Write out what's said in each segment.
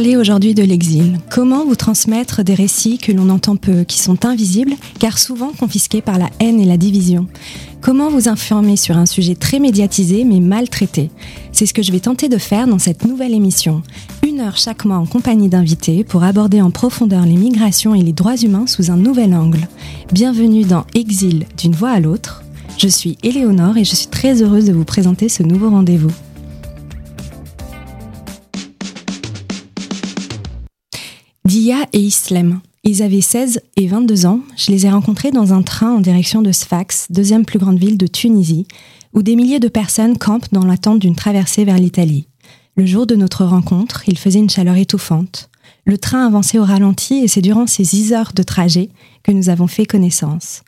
Parler aujourd'hui de l'exil Comment vous transmettre des récits que l'on entend peu, qui sont invisibles, car souvent confisqués par la haine et la division? Comment vous informer sur un sujet très médiatisé mais mal traité C'est ce que je vais tenter de faire dans cette nouvelle émission. Une heure chaque mois en compagnie d'invités pour aborder en profondeur les migrations et les droits humains sous un nouvel angle. Bienvenue dans Exil d'une voix à l'autre. Je suis Éléonore et je suis très heureuse de vous présenter ce nouveau rendez-vous. Et Islem. Ils avaient 16 et 22 ans. Je les ai rencontrés dans un train en direction de Sfax, deuxième plus grande ville de Tunisie, où des milliers de personnes campent dans l'attente d'une traversée vers l'Italie. Le jour de notre rencontre, il faisait une chaleur étouffante. Le train avançait au ralenti et c'est durant ces 10 heures de trajet que nous avons fait connaissance.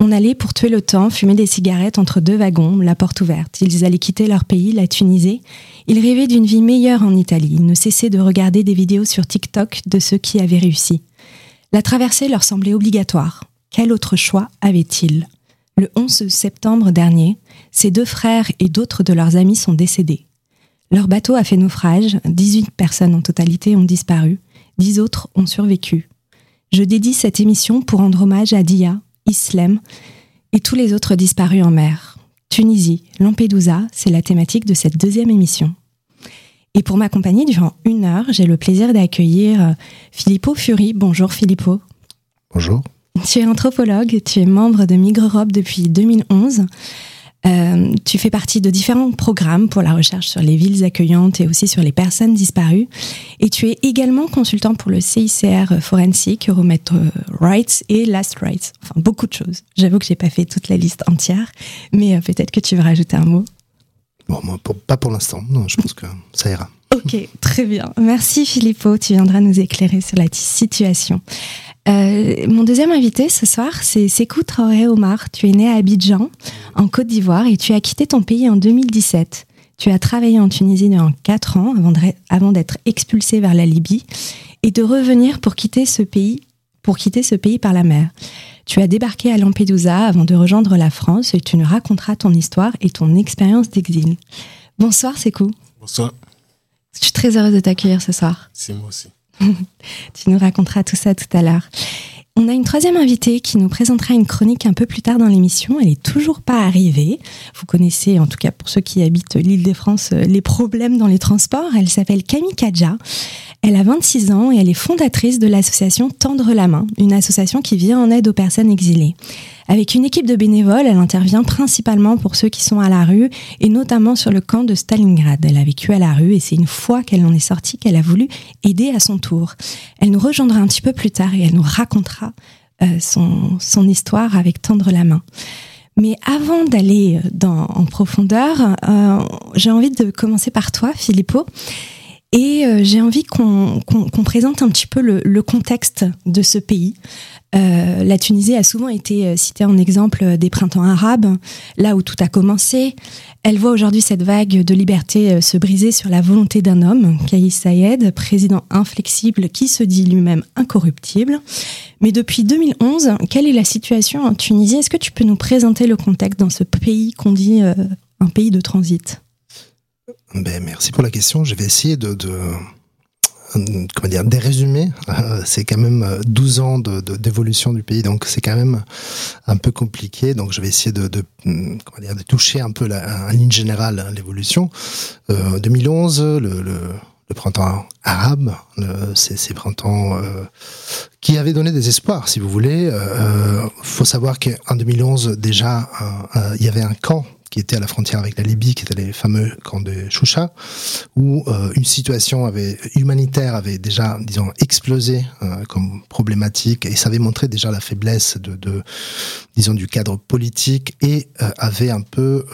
On allait, pour tuer le temps, fumer des cigarettes entre deux wagons, la porte ouverte. Ils allaient quitter leur pays, la Tunisie. Ils rêvaient d'une vie meilleure en Italie. Ils ne cessaient de regarder des vidéos sur TikTok de ceux qui avaient réussi. La traversée leur semblait obligatoire. Quel autre choix avaient-ils Le 11 septembre dernier, ces deux frères et d'autres de leurs amis sont décédés. Leur bateau a fait naufrage, 18 personnes en totalité ont disparu, 10 autres ont survécu. Je dédie cette émission pour rendre hommage à Dia, Islem et tous les autres disparus en mer. Tunisie, Lampedusa, c'est la thématique de cette deuxième émission. Et pour m'accompagner durant une heure, j'ai le plaisir d'accueillir euh, Filippo Fury. Bonjour Filippo. Bonjour. Tu es anthropologue, tu es membre de Migre depuis 2011. Euh, tu fais partie de différents programmes pour la recherche sur les villes accueillantes et aussi sur les personnes disparues. Et tu es également consultant pour le CICR Forensic, Euromet Rights et Last Rights. Enfin, beaucoup de choses. J'avoue que j'ai pas fait toute la liste entière, mais euh, peut-être que tu veux rajouter un mot. Bon, moi, pas pour l'instant. Non, je pense que ça ira. Ok, très bien. Merci Filippo. Tu viendras nous éclairer sur la situation. Euh, mon deuxième invité ce soir, c'est Sekou Traoré Omar. Tu es né à Abidjan, en Côte d'Ivoire, et tu as quitté ton pays en 2017. Tu as travaillé en Tunisie durant 4 ans avant d'être expulsé vers la Libye et de revenir pour quitter ce pays, pour quitter ce pays par la mer. Tu as débarqué à Lampedusa avant de rejoindre la France et tu nous raconteras ton histoire et ton expérience d'exil. Bonsoir Sekou. Bonsoir. Je suis très heureuse de t'accueillir ce soir. C'est moi aussi. tu nous raconteras tout ça tout à l'heure. On a une troisième invitée qui nous présentera une chronique un peu plus tard dans l'émission. Elle est toujours pas arrivée. Vous connaissez, en tout cas pour ceux qui habitent l'île des France, euh, les problèmes dans les transports. Elle s'appelle Camille Kadja. Elle a 26 ans et elle est fondatrice de l'association Tendre la main, une association qui vient en aide aux personnes exilées. Avec une équipe de bénévoles, elle intervient principalement pour ceux qui sont à la rue et notamment sur le camp de Stalingrad. Elle a vécu à la rue et c'est une fois qu'elle en est sortie qu'elle a voulu aider à son tour. Elle nous rejoindra un petit peu plus tard et elle nous racontera euh, son, histoire avec Tendre la main. Mais avant d'aller en profondeur, euh, j'ai envie de commencer par toi, Filippo. Et euh, j'ai envie qu'on présente un petit peu le, contexte de ce pays. Euh, la Tunisie a souvent été euh, citée en exemple des printemps arabes, là où tout a commencé. Elle voit aujourd'hui cette vague de liberté se briser sur la volonté d'un homme, Kais Sayed, président inflexible qui se dit lui-même incorruptible. Mais depuis 2011, quelle est la situation en Tunisie? Est-ce que tu peux nous présenter le contexte dans ce pays qu'on dit un pays de transit? Ben, merci pour la question. Je vais essayer de, de comment dire. Euh, c'est quand même 12 ans de, d'évolution du pays, donc c'est quand même un peu compliqué. Donc je vais essayer de, de comment dire, de toucher un peu la, ligne générale hein, l'évolution. Euh, 2011, le, le, le, printemps arabe, c'est ces printemps euh, qui avaient donné des espoirs, si vous voulez. Euh, faut savoir qu'en 2011 déjà, euh, il y avait un camp qui était à la frontière avec la Libye, qui était les fameux camps de Choucha, où euh, une situation avait, humanitaire avait déjà, disons, explosé euh, comme problématique, et ça avait montré déjà la faiblesse de, disons, du cadre politique, et euh, avait un peu,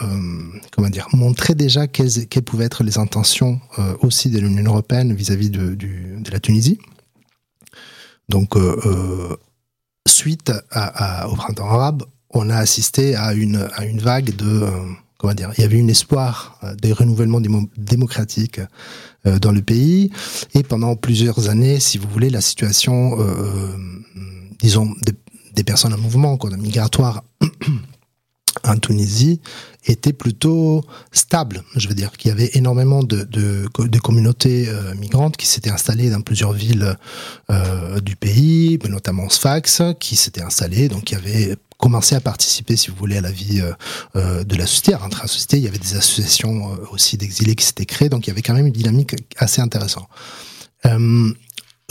comment dire, montré déjà quelles, quelles pouvaient être les intentions aussi de l'Union européenne vis-à-vis de, la Tunisie. Donc, suite au printemps arabe, on a assisté à une, à une vague de euh, comment dire, il y avait une espoir euh, des renouvellements démocratiques euh, dans le pays et pendant plusieurs années, si vous voulez, la situation, disons, des, personnes en mouvement, quoi, migratoire en Tunisie était plutôt stable. Je veux dire qu'il y avait énormément de, de, communautés migrantes qui s'étaient installées dans plusieurs villes du pays, notamment Sfax, qui s'étaient installées. Donc il y avait commencé à participer, si vous voulez, à la vie euh, euh de la société, à rentrer à la société. Il y avait des associations aussi d'exilés qui s'étaient créées, donc il y avait quand même une dynamique assez intéressante. Euh,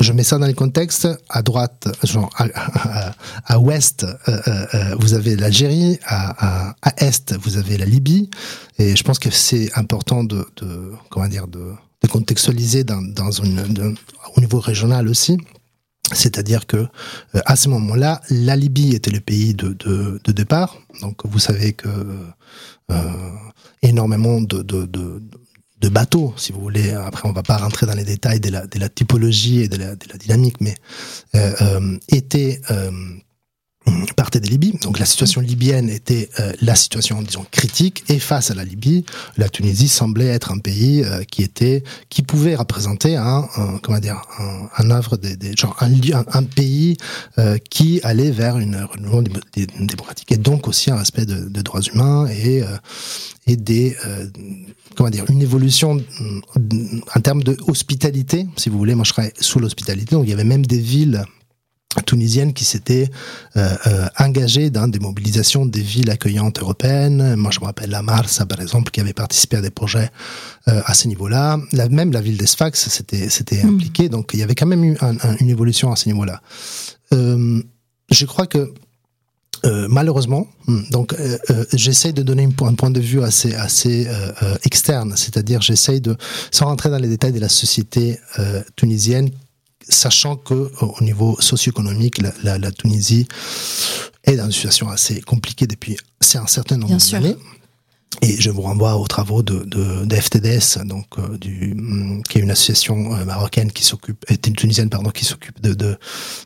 je mets ça dans le contexte. À droite, genre à, à, ouest, euh, euh, euh, vous avez l'Algérie. À, à, est, vous avez la Libye. Et je pense que c'est important de, de, comment dire, de, de contextualiser dans, dans une, au niveau régional aussi. C'est-à-dire que à ce moment-là, la Libye était le pays de, départ. Donc vous savez que euh, énormément de, bateaux, si vous voulez. Après, on va pas rentrer dans les détails de la, typologie et de la, dynamique, mais euh, euh, était euh, partait de Libye. Donc la situation libyenne était euh, la situation, disons, critique. Et face à la Libye, la Tunisie semblait être un pays euh, qui était, qui pouvait représenter un, comment dire, un, œuvre des, des genre un, pays euh, qui allait vers une renouveau démocratique et donc aussi un respect de, de droits humains et et des comment dire une évolution en termes de hospitalité, si vous voulez. Moi, je serais sous l'hospitalité. Donc il y avait même des villes tunisienne qui s'était euh, euh, engagée dans des mobilisations des villes accueillantes européennes. Moi, je me rappelle la Marsa, par exemple, qui avait participé à des projets euh, à ce niveau-là. Même la ville d'Esfax s'était s'était mm. impliquée. Donc, il y avait quand même eu un, un, une évolution à ce niveau-là. Je crois que euh, malheureusement, hmm, donc euh, euh, j'essaye de donner un point de vue assez assez externe, c'est-à-dire j'essaye de, sans rentrer dans les détails de la société tunisienne, sachant que au niveau socio-économique, la, la, la, Tunisie est dans une situation assez compliquée depuis un certain nombre d'années. Et je vous renvoie aux travaux de, de, de FTDS, donc euh, du, mm, qui est une association euh, marocaine qui s'occupe, une tunisienne pardon, qui s'occupe de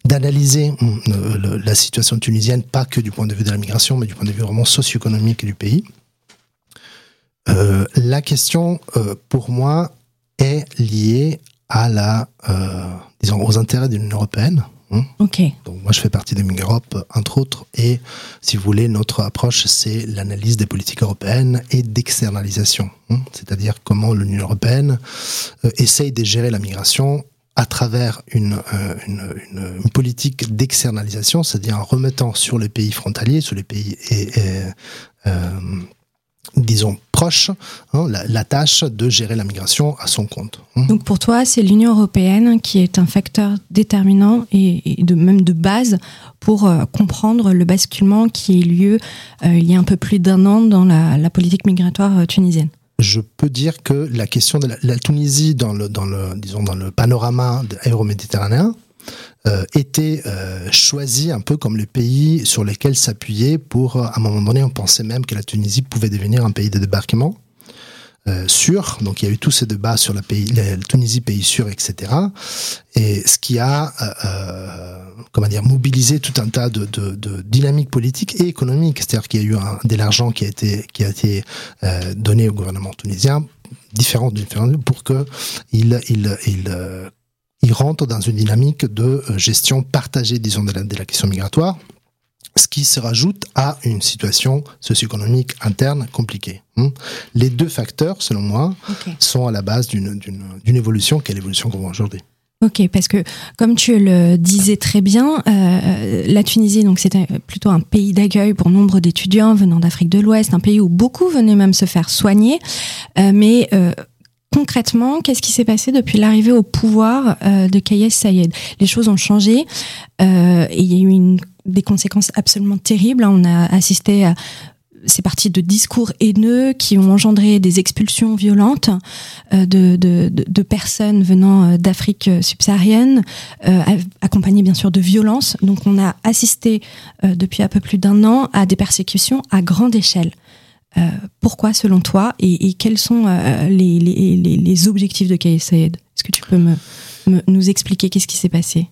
d'analyser mm, la situation tunisienne, pas que du point de vue de la migration, mais du point de vue vraiment socio-économique du pays. Euh, la question, euh, pour moi, est liée à la, euh, disons, aux intérêts de l'Union européenne. Hein. Ok. Donc moi je fais partie de Europe entre autres et si vous voulez notre approche c'est l'analyse des politiques européennes et d'externalisation, hein. c'est-à-dire comment l'Union européenne euh, essaye de gérer la migration à travers une, euh, une, une, une politique d'externalisation, c'est-à-dire en remettant sur les pays frontaliers, sur les pays et, et disons, proche hein, la, la, tâche de gérer la migration à son compte. Hein. Donc pour toi, c'est l'Union européenne qui est un facteur déterminant et, et de, même de base pour euh, comprendre le basculement qui a eu lieu euh, il y a un peu plus d'un an dans la, la politique migratoire euh, tunisienne je peux dire que la question de la, la Tunisie dans le, dans le, disons, dans le panorama aéroméditerranéen était euh, choisi un peu comme le pays sur lesquels s'appuyer pour, à un moment donné, on pensait même que la Tunisie pouvait devenir un pays de débarquement. Euh, sûr, donc il y a eu tous ces débats sur la, pays, la Tunisie pays sûr, etc. Et ce qui a, euh, euh, comment dire, mobilisé tout un tas de, de, de dynamiques politiques et économiques. C'est-à-dire qu'il y a eu un, de l'argent qui a été qui a été euh, donné au gouvernement tunisien, différent, différent pour que il il il euh, il rentre dans une dynamique de euh, gestion partagée, disons, de la, de la question migratoire, ce qui se rajoute à une situation socio-économique interne compliquée. Hmm. Les deux facteurs, selon moi, okay. sont à la base d'une évolution qui est l'évolution qu'on voit aujourd'hui. Ok, parce que comme tu le disais très bien, euh, la Tunisie, donc c'était plutôt un pays d'accueil pour nombre d'étudiants venant d'Afrique de l'Ouest, un pays où beaucoup venaient même se faire soigner, euh, mais euh, concrètement, qu'est-ce qui s'est passé depuis l'arrivée au pouvoir euh, de Kayes Sayed? Les choses ont changé euh, et il y a eu des conséquences absolument terribles. On a assisté à ces parties de discours haineux qui ont engendré des expulsions violentes euh, de, personnes venant d'Afrique subsaharienne, accompagnées bien sûr de violences. Donc on a assisté depuis un peu plus d'un an à des persécutions à grande échelle. Euh, pourquoi selon toi et, quels sont euh, les, objectifs de Sayed Est-ce que tu peux nous expliquer qu'est-ce qui s'est passé?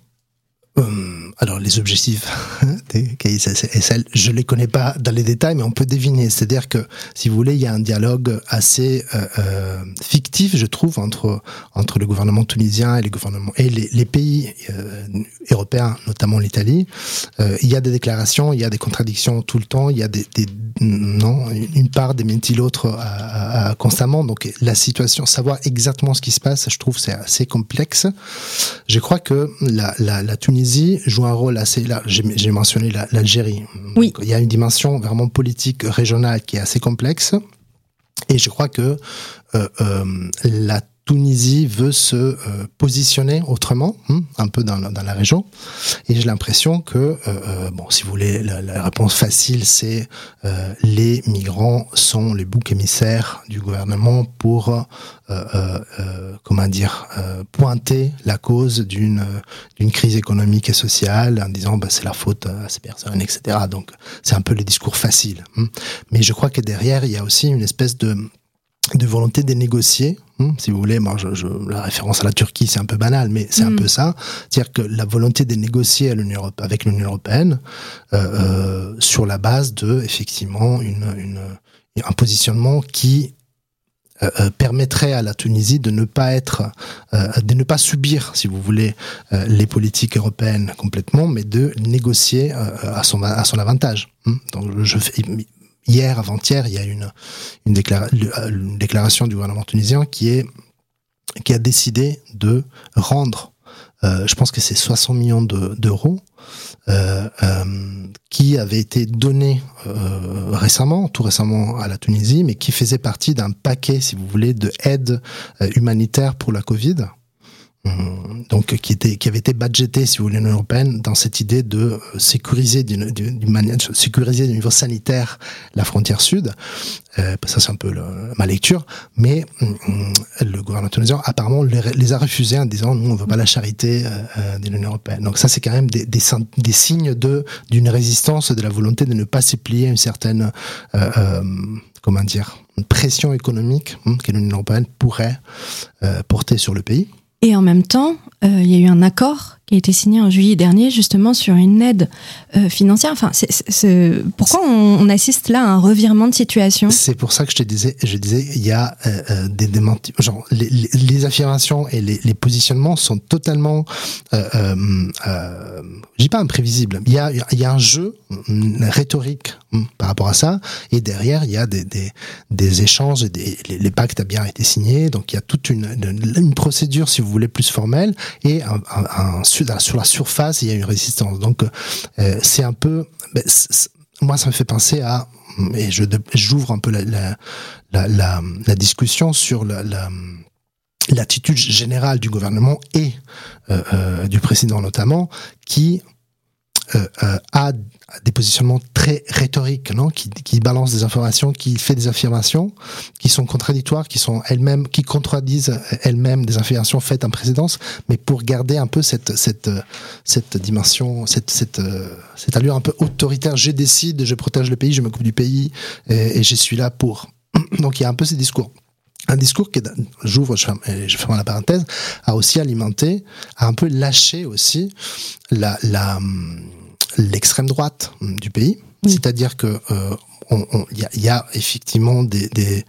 Euh, alors les objectifs je les connais pas dans les détails, mais on peut deviner. C'est-à-dire que, si vous voulez, il y a un dialogue assez euh, euh, fictif, je trouve, entre entre le gouvernement tunisien et les gouvernements et les, pays euh, européens, notamment l'Italie. Il y a des déclarations, il y a des contradictions tout le temps, il y a des, non, une part démentit l'autre constamment. Donc la situation, savoir exactement ce qui se passe, je trouve c'est assez complexe. Je crois que la, la, la Tunisie joue un rôle assez là. J'ai mentionné l'Algérie. oui. il y a une dimension vraiment politique régionale qui est assez complexe. Et je crois que euh, euh, la Tunisie veut se euh, positionner autrement, hein, un peu dans, dans, la région. Et j'ai l'impression que, euh, euh, bon, si vous voulez, la, la réponse facile, c'est les migrants sont les boucs émissaires du gouvernement pour, comment dire, pointer la cause d'une d'une crise économique et sociale en disant, bah, c'est la faute à ces personnes, etc. Donc, c'est un peu les discours faciles. Hein. Mais je crois que derrière, il y a aussi une espèce de de volonté de négocier, hein, si vous voulez. Moi, je, je, la référence à la Turquie, c'est un peu banal, mais c'est mm. un peu ça. C'est-à-dire que la volonté de négocier à avec l'Union européenne euh, euh, sur la base de effectivement une, une un positionnement qui euh, permettrait à la Tunisie de ne pas être, euh, de ne pas subir, si vous voulez, euh, les politiques européennes complètement, mais de négocier à son à son avantage. Hein. Donc, je fais, hier, avant-hier, il y a une, une, une, déclaration du gouvernement tunisien qui a décidé de rendre, euh, je pense que c'est 60 millions d'euros, euh, euh, qui avaient été donnés euh, récemment, tout récemment à la Tunisie, mais qui faisait partie d'un paquet, si vous voulez, de aide euh, humanitaire pour la Covid. Hum, donc qui était qui avait été budgété si vous voulez l'Union européenne dans cette idée de euh, sécuriser d'une manière sécuriser du niveau sanitaire la frontière sud. Euh, ça c'est un peu ma lecture. Mais hum, le gouvernement tunisien apparemment les, a refusés en disant nous on veut pas la charité euh, euh de l'Union européenne. Donc ça c'est quand même des, des, des signes de d'une résistance de la volonté de ne pas se à une certaine euh, euh comment dire pression économique hum, que l'Union européenne pourrait porter sur le pays et en même temps, euh, il y a eu un accord qui a été signé en juillet dernier justement sur une aide euh, financière. Enfin, pourquoi on, on, assiste là à un revirement de situation? C'est pour ça que je te disais, je disais, il y a euh, euh des démentis, genre les, les, les, affirmations et les, les, positionnements sont totalement, euh, euh, je dis pas imprévisibles. Il y a, il y a un jeu rhétorique hmm, par rapport à ça, et derrière il y a des, des, des échanges et des, les, pactes ont bien été signés, donc il y a toute une, une, une procédure, si vous voulez, plus formelle et un, un, un sur la surface, il y a une résistance. Donc, euh, c'est un peu, ben, moi, ça me fait penser à, et j'ouvre un peu la, la, discussion sur la, la l'attitude générale du gouvernement et euh, euh, du président notamment, qui a des positionnements très rhétoriques, non qui, qui balance des informations, qui fait des affirmations qui sont contradictoires, qui sont elles-mêmes, qui contredisent elles-mêmes des affirmations faites en précédence, mais pour garder un peu cette cette cette dimension, cette cette allure un peu autoritaire. Je décide, je protège le pays, je m'occupe du pays et, je suis là pour. Donc il y a un peu ces discours un discours qui, j'ouvre, je ferme, je ferme la parenthèse, a aussi alimenté, a un peu lâché aussi la, la, l'extrême droite du pays. Oui. C'est-à-dire que euh, on, on, y, a, y, a, effectivement des, des,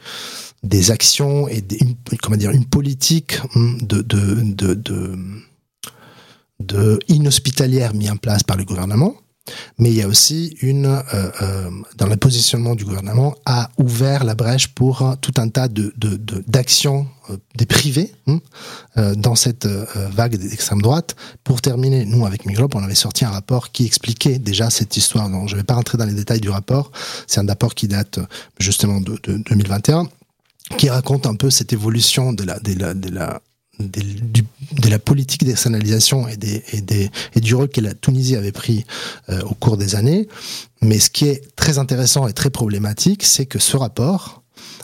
des actions et des, une, comment dire une politique de, de, de, de, de inhospitalière mis en place par le gouvernement mais il y a aussi une, euh, euh, dans le positionnement du gouvernement, a ouvert la brèche pour tout un tas de d'actions euh, des privés hein, dans cette vague d'extrême droite. Pour terminer, nous avec Migrop, on avait sorti un rapport qui expliquait déjà cette histoire. Donc, je ne vais pas rentrer dans les détails du rapport. C'est un rapport qui date justement de, de 2021 qui raconte un peu cette évolution de la de la politique d'externalisation et, des, et, des, et du rôle que la Tunisie avait pris euh, au cours des années. Mais ce qui est très intéressant et très problématique, c'est que ce rapport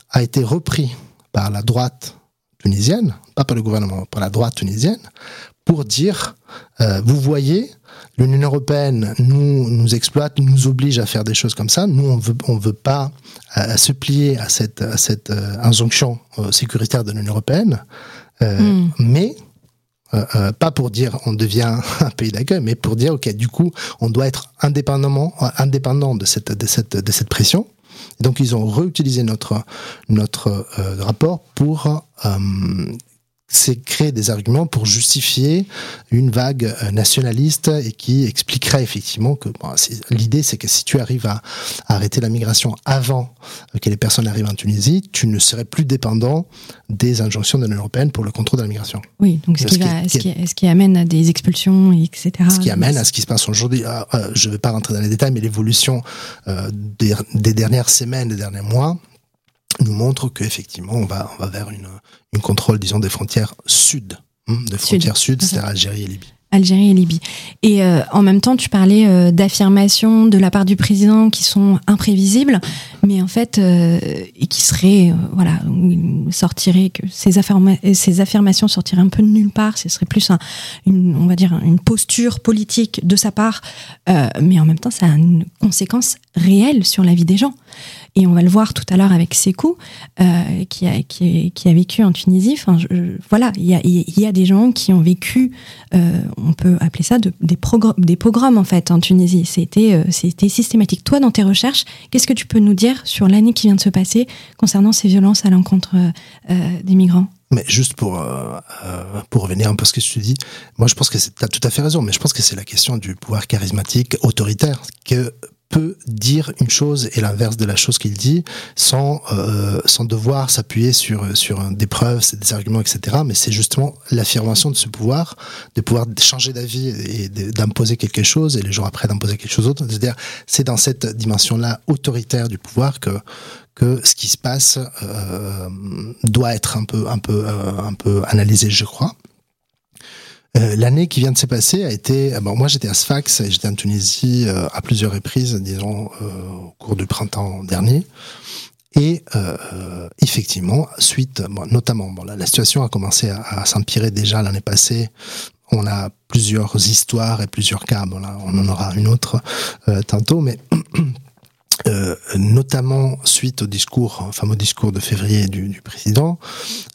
a été repris par la droite tunisienne, pas par le gouvernement, par la droite tunisienne, pour dire, euh, vous voyez, l'Union européenne nous nous exploite, nous oblige à faire des choses comme ça. Nous, on veut on veut pas euh, se plier à cette à cette injonction sécuritaire de l'Union européenne. Euh, mm. Mais pas pour dire on devient un pays d'accueil, mais pour dire ok, du coup, on doit être indépendamment, indépendant de cette de cette de cette pression. donc ils ont réutilisé notre notre rapport pour c'est créer des arguments pour justifier une vague euh, nationaliste et qui expliquerait effectivement que bon, l'idée c'est que si tu arrives à, arrêter la migration avant que les personnes arrivent en Tunisie, tu ne serais plus dépendant des injonctions de l'Union européenne pour le contrôle de la migration. Oui, donc ce, qui, va, ce, qui, ce qui, amène à des expulsions, etc. Ce qui amène à ce qui se passe aujourd'hui. Euh, euh, je ne vais pas rentrer dans les détails, mais l'évolution des, des dernières semaines, des derniers mois, nous montre qu'effectivement, on va, on va vers une, une contrôle, disons, des frontières sud, hein, des frontières sud, c'est-à-dire Algérie et Libye. Algérie et Libye. Et euh, en même temps, tu parlais euh, d'affirmations de la part du président qui sont imprévisibles, mais en fait, euh, et qui seraient, voilà, il sortirait que ces, ces affirmations sortiraient un peu de nulle part. Ce serait plus un, une, on va dire, une posture politique de sa part, mais en même temps, ça a une conséquence réelle sur la vie des gens. Et on va le voir tout à l'heure avec Sekou, euh, qui, a, vécu en Tunisie. Enfin, voilà, il y a, des gens qui ont vécu, euh, on peut appeler ça de, des, pogroms en fait en Tunisie. C'était euh, c'était systématique. Toi, dans tes recherches, qu'est-ce que tu peux nous dire sur l'année qui vient de se passer concernant ces violences à l'encontre des migrants? Mais juste pour pour revenir un peu à ce que tu dis, moi je pense que tu as tout à fait raison, mais je pense que c'est la question du pouvoir charismatique autoritaire que peut dire une chose et l'inverse de la chose qu'il dit sans euh, sans devoir s'appuyer sur sur des preuves, des arguments, etc. Mais c'est justement l'affirmation de ce pouvoir, de pouvoir changer d'avis et d'imposer quelque chose et les jours après d'imposer quelque chose d'autre. C'est-à-dire, c'est dans cette dimension-là autoritaire du pouvoir que que ce qui se passe euh, doit être un peu un peu euh, un peu analysé, je crois. Euh, l'année qui vient de se passer a été. Euh, bon, moi, j'étais à Sfax j'étais en Tunisie euh, à plusieurs reprises, disons, au cours du printemps dernier. Et effectivement, suite, bon, notamment, bon, la, situation a commencé à, s'empirer déjà l'année passée. On a plusieurs histoires et plusieurs cas. Bon, là, on en aura une autre tantôt, mais Euh, notamment suite au discours, au fameux discours de février du, du président,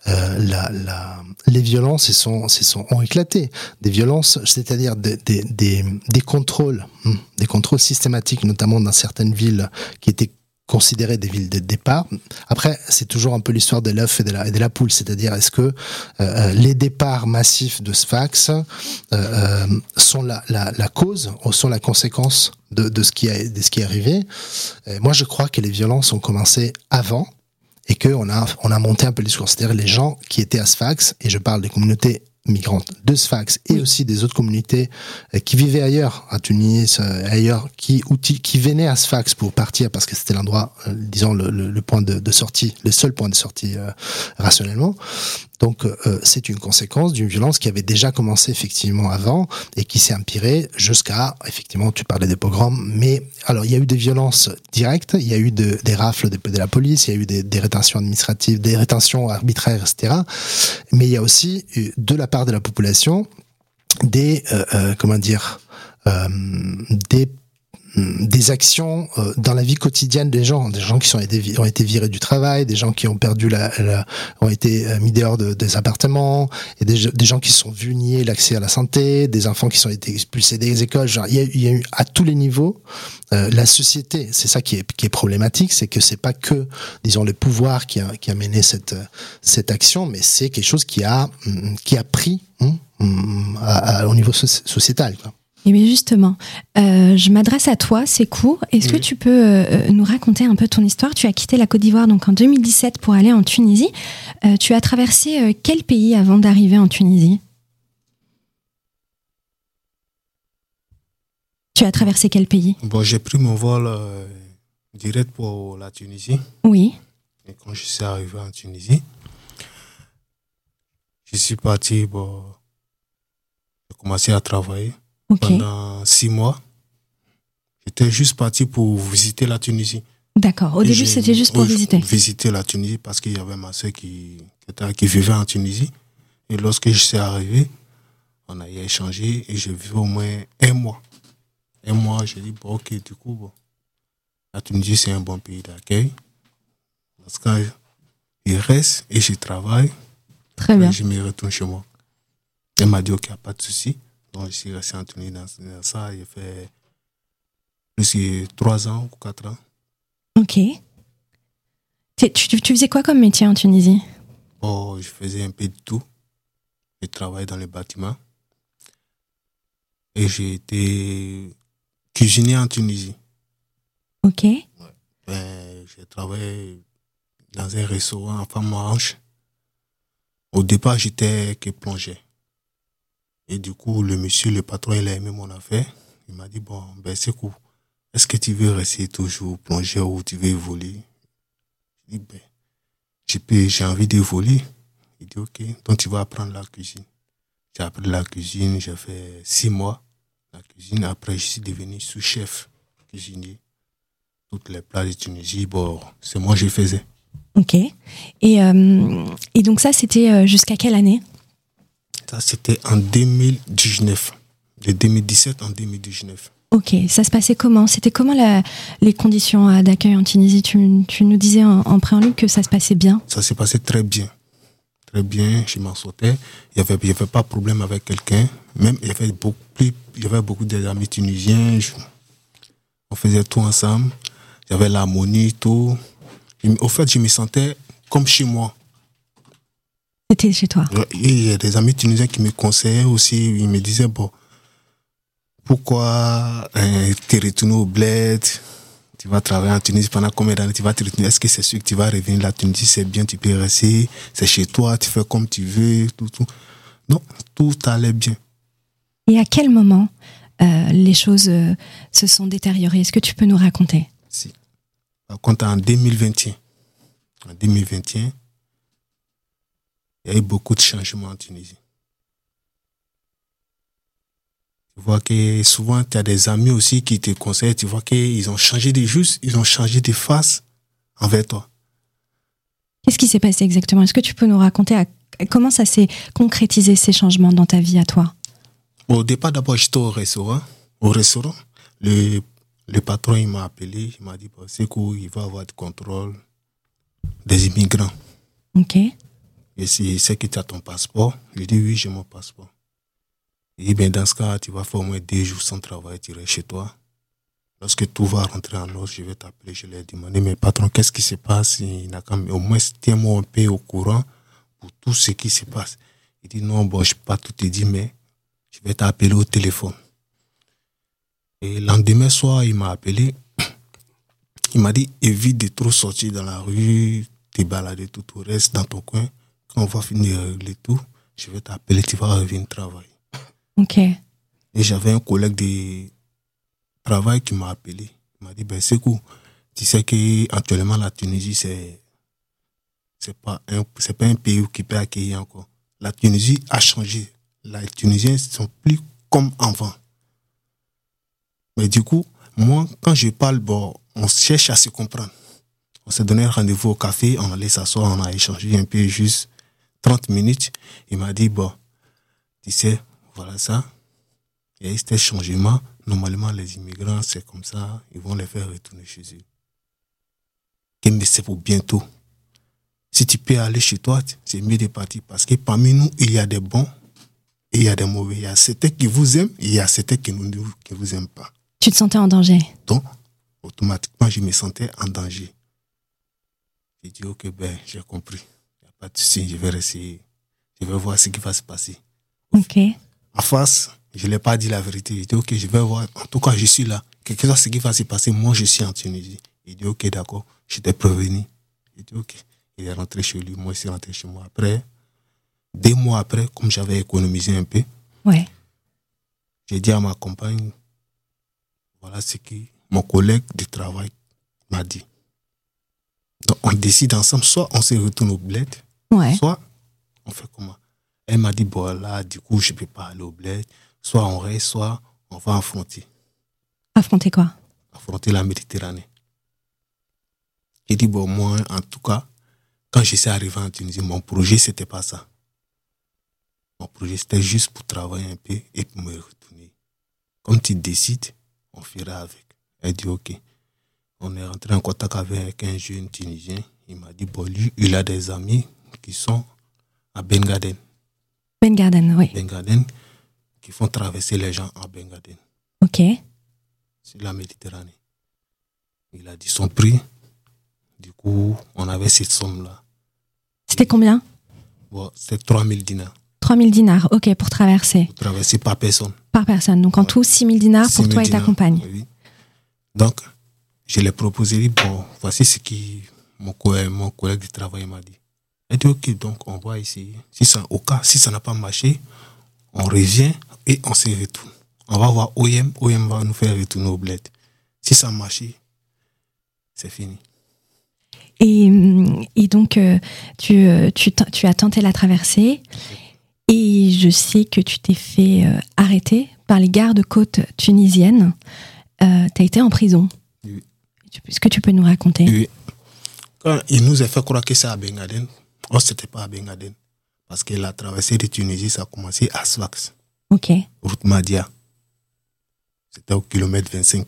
euh, la, la, les violences sont, sont, ont éclaté. Des violences, c'est-à-dire des, des, des, des contrôles, hmm, des contrôles systématiques, notamment dans certaines villes qui étaient considérées des villes de départ. Après, c'est toujours un peu l'histoire de l'œuf et de la, poule, c'est-à-dire est-ce que euh, euh les départs massifs de Sfax euh, euh, sont la, la, la, cause ou sont la conséquence de, de, ce, qui est, de ce qui est arrivé? Moi, je crois que les violences ont commencé avant et qu'on a, on a monté un peu le discours, c'est-à-dire les gens qui étaient à Sfax, et je parle des communautés migrantes de Sfax et aussi des autres communautés euh, qui vivaient ailleurs, à Tunis, euh, ailleurs, qui, qui venaient à Sfax pour partir parce que c'était l'endroit, euh, disons, le, le, point de, de, sortie, le seul point de sortie rationnellement. Donc euh, c'est une conséquence d'une violence qui avait déjà commencé effectivement avant et qui s'est empirée jusqu'à effectivement tu parlais des pogroms, mais alors il y a eu des violences directes, il y a eu de, des rafles de, la police, il y a eu des, des, rétentions administratives, des rétentions arbitraires, etc. Mais il y a aussi eu, de la part de la population des euh, euh, comment dire des Mm, des actions euh, dans la vie quotidienne des gens, des gens qui ont été virés du travail, des gens qui ont perdu la, ont été euh, mis dehors de, des appartements, et des, des, gens qui sont vus nier l'accès à la santé, des enfants qui sont été expulsés des écoles. Genre, il, y a, il y a eu à tous les niveaux euh, la société. C'est ça qui est, qui est problématique, c'est que c'est pas que disons le pouvoir qui a, qui a mené cette cette action, mais c'est quelque chose qui a mm, qui a pris mm, au niveau sociétal. Quoi. Et bien justement, euh, je m'adresse à toi, c'est court. Est-ce que tu peux euh, nous raconter un peu ton histoire? Tu as quitté la Côte d'Ivoire donc en 2017 pour aller en Tunisie. Euh, tu as traversé euh, quel pays avant d'arriver en Tunisie? Tu as traversé quel pays? Bon, j'ai pris mon vol euh, direct pour la Tunisie. Oui. Et quand je suis arrivé en Tunisie, je suis parti, bon, j'ai commencé à travailler pendant six mois. J'étais juste parti pour visiter la Tunisie. D'accord. Au début, c'était juste pour visiter. Visiter la Tunisie parce qu'il y avait ma soeur qui, qui, vivait en Tunisie. Et lorsque je suis arrivé, on a échangé et je vivais au moins un mois. Un mois, j'ai dit, bon, ok, du coup, bon, la Tunisie, c'est un bon pays d'accueil. Parce qu'il reste et je travaille. Très bien. je me retourne chez moi. Elle m'a dit, OK, pas de souci. Donc, je suis resté en Tunisie dans, ça. J'ai fait plus de trois ans ou quatre ans. Ok. Tu, tu, faisais quoi comme métier en Tunisie? Oh, je faisais un peu de tout. Je travaillais dans les bâtiments. Et j'ai été cuisinier en Tunisie. Ok. Ben, j'ai travaillé dans un restaurant en femme. Au départ, j'étais que plongeur. Et du coup, le monsieur, le patron, il a aimé mon affaire. Il m'a dit, bon, ben c'est cool. Est-ce que tu veux rester toujours plongeur ou tu veux évoluer? Je dis, ben, j'ai envie d'évoluer. Il dit, ok, donc tu vas apprendre la cuisine. J'ai appris la cuisine, j'ai fait six mois la cuisine. Après, je suis devenu sous-chef cuisinier. Toutes les plats de Tunisie, bon, c'est moi qui faisais. Ok. Et, euh, et donc ça, c'était euh, jusqu'à quelle année? Ça, c'était en 2019. De 2017 en 2019. Ok, ça se passait comment? C'était comment la, les conditions euh, d'accueil en Tunisie? Tu, tu, nous disais en, en, préambule que ça se passait bien. Ça s'est passé très bien. Très bien, je m'en sortais. Il n'y avait, il y avait pas de problème avec quelqu'un. Même, il y avait beaucoup, il y avait beaucoup d'amis tunisiens. on faisait tout ensemble. Il y avait l'harmonie, tout. Au fait, je me sentais comme chez moi. C'était chez toi. il y a des amis tunisiens qui me conseillaient aussi. Ils me disaient, bon, pourquoi euh, tu retournes au bled? Tu vas travailler en Tunisie pendant combien d'années? Tu vas te retourner? Est-ce que c'est sûr que tu vas revenir La Tunisie, c'est bien, tu peux rester. C'est chez toi, tu fais comme tu veux, tout, tout. Non, tout allait bien. Et à quel moment euh, les choses euh, se sont détériorées? Est-ce que tu peux nous raconter? Quand en 2021, en 2021, il y a eu beaucoup de changements en Tunisie. Tu vois que souvent, tu as des amis aussi qui te conseillent, tu vois qu'ils ont changé de juste, ils ont changé de face envers toi. Qu'est-ce qui s'est passé exactement? Est-ce que tu peux nous raconter comment ça s'est concrétisé ces changements dans ta vie à toi? Au départ, d'abord, j'étais au restaurant. Au restaurant, le le patron, il m'a appelé, il m'a dit, c'est cool, il va avoir du contrôle des immigrants. Ok. Et si c'est que tu as ton passeport, je dis oui, j'ai mon passeport. Et bien dans ce cas, tu vas faire au moins deux jours sans travail, tu restes chez toi. Lorsque tout va rentrer en ordre, je vais t'appeler, je vais demander, mais patron, qu'est-ce qui se passe? Il n'a Au moins, tiens-moi un peu au courant pour tout ce qui se passe. Il dit, non, bon, je ne peux pas tout te dire, mais je vais t'appeler au téléphone. Et le lendemain soir, il m'a appelé. Il m'a dit évite de trop sortir dans la rue, te balader tout, tout reste dans ton coin. On va finir régler tout, je vais t'appeler, tu vas revenir travailler. Ok. Et j'avais un collègue de travail qui m'a appelé. Il m'a dit ben c'est cool. Tu sais que actuellement la Tunisie c'est c'est pas un c'est pas un pays qui peut accueillir encore. La Tunisie a changé. Les Tunisiens sont plus comme avant. Mais du coup, moi, quand je parle, bon, on cherche à se comprendre. On s'est donné rendez-vous au café, on allait s'asseoir, on a échangé un peu, juste 30 minutes. Il m'a dit, bon, tu sais, voilà ça. Il y a eu ce changement. Normalement, les immigrants, c'est comme ça, ils vont les faire retourner chez eux. Mais c'est pour bientôt. Si tu peux aller chez toi, c'est mieux de partir. Parce que parmi nous, il y a des bons et il y a des mauvais. Il y a certains qui vous aiment et il y a certains qui ne vous aiment pas. Tu te sentais en danger? Donc, automatiquement, je me sentais en danger. J'ai dit, ok, ben, j'ai compris. Pas de souci, je vais rester. Je vais voir ce qui va se passer. Ok. En face, je ne l'ai pas dit la vérité. J'ai dit, ok, je vais voir. En tout cas, je suis là. Quelque chose ce qui va se passer, moi, je suis en Tunisie. Il dit, ok, d'accord. J'étais prévenu. Il dit, ok. Il est rentré chez lui, moi, je suis rentré chez moi. Après, deux mois après, comme j'avais économisé un peu, ouais. j'ai dit à ma compagne, voilà ce que mon collègue de travail m'a dit. Donc on décide ensemble, soit on se retourne au bled, soit on fait comment? Elle m'a dit, bon là, du coup, je ne peux pas aller au bled. Soit on reste, soit on va affronter. Affronter quoi? Affronter la Méditerranée. J'ai dit, bon, moi, en tout cas, quand je suis arrivé en Tunisie, mon projet, c'était pas ça. Mon projet, c'était juste pour travailler un peu et pour me retourner. Comme tu décides, on fera avec. Elle dit ok. On est rentré en contact avec un jeune Tunisien. Il m'a dit, bon, lui, il a des amis qui sont à Bengaden. Ben Garden, oui. Ben Garden, qui font traverser les gens à Ben Garden. Ok. C'est la Méditerranée. Il a dit son prix. Du coup, on avait cette somme-là. C'était combien? Bon, c'est 3000 dinars. 3000 dinars, ok, pour traverser. Pour traverser par personne. Par personne. Donc en Ouais. tout, 6000 dinars pour 6 000 toi et ta compagne. oui. Donc, je l'ai proposé, bon, voici ce que mon collègue, mon collègue de travail m'a dit. Il dit, ok, donc on va essayer. Si ça, au cas, si ça n'a pas marché, on revient et on se retourne. On va voir OM, OM va nous faire retourner au bled. Si ça a marché, c'est fini. Et, et donc, euh, tu, euh, tu, tu as tenté la traversée. Et je sais que tu t'es fait euh, arrêter par les gardes-côtes tunisiennes. Euh, tu as été en prison. Oui. Est-ce que tu peux nous raconter? Oui. Quand il nous a fait croire que c'est à Bengaden, oh, c'était pas à Bengaden. Parce que la traversée de Tunisie, ça a commencé à Sfax, Ok. route Madia. C'était au kilomètre 25.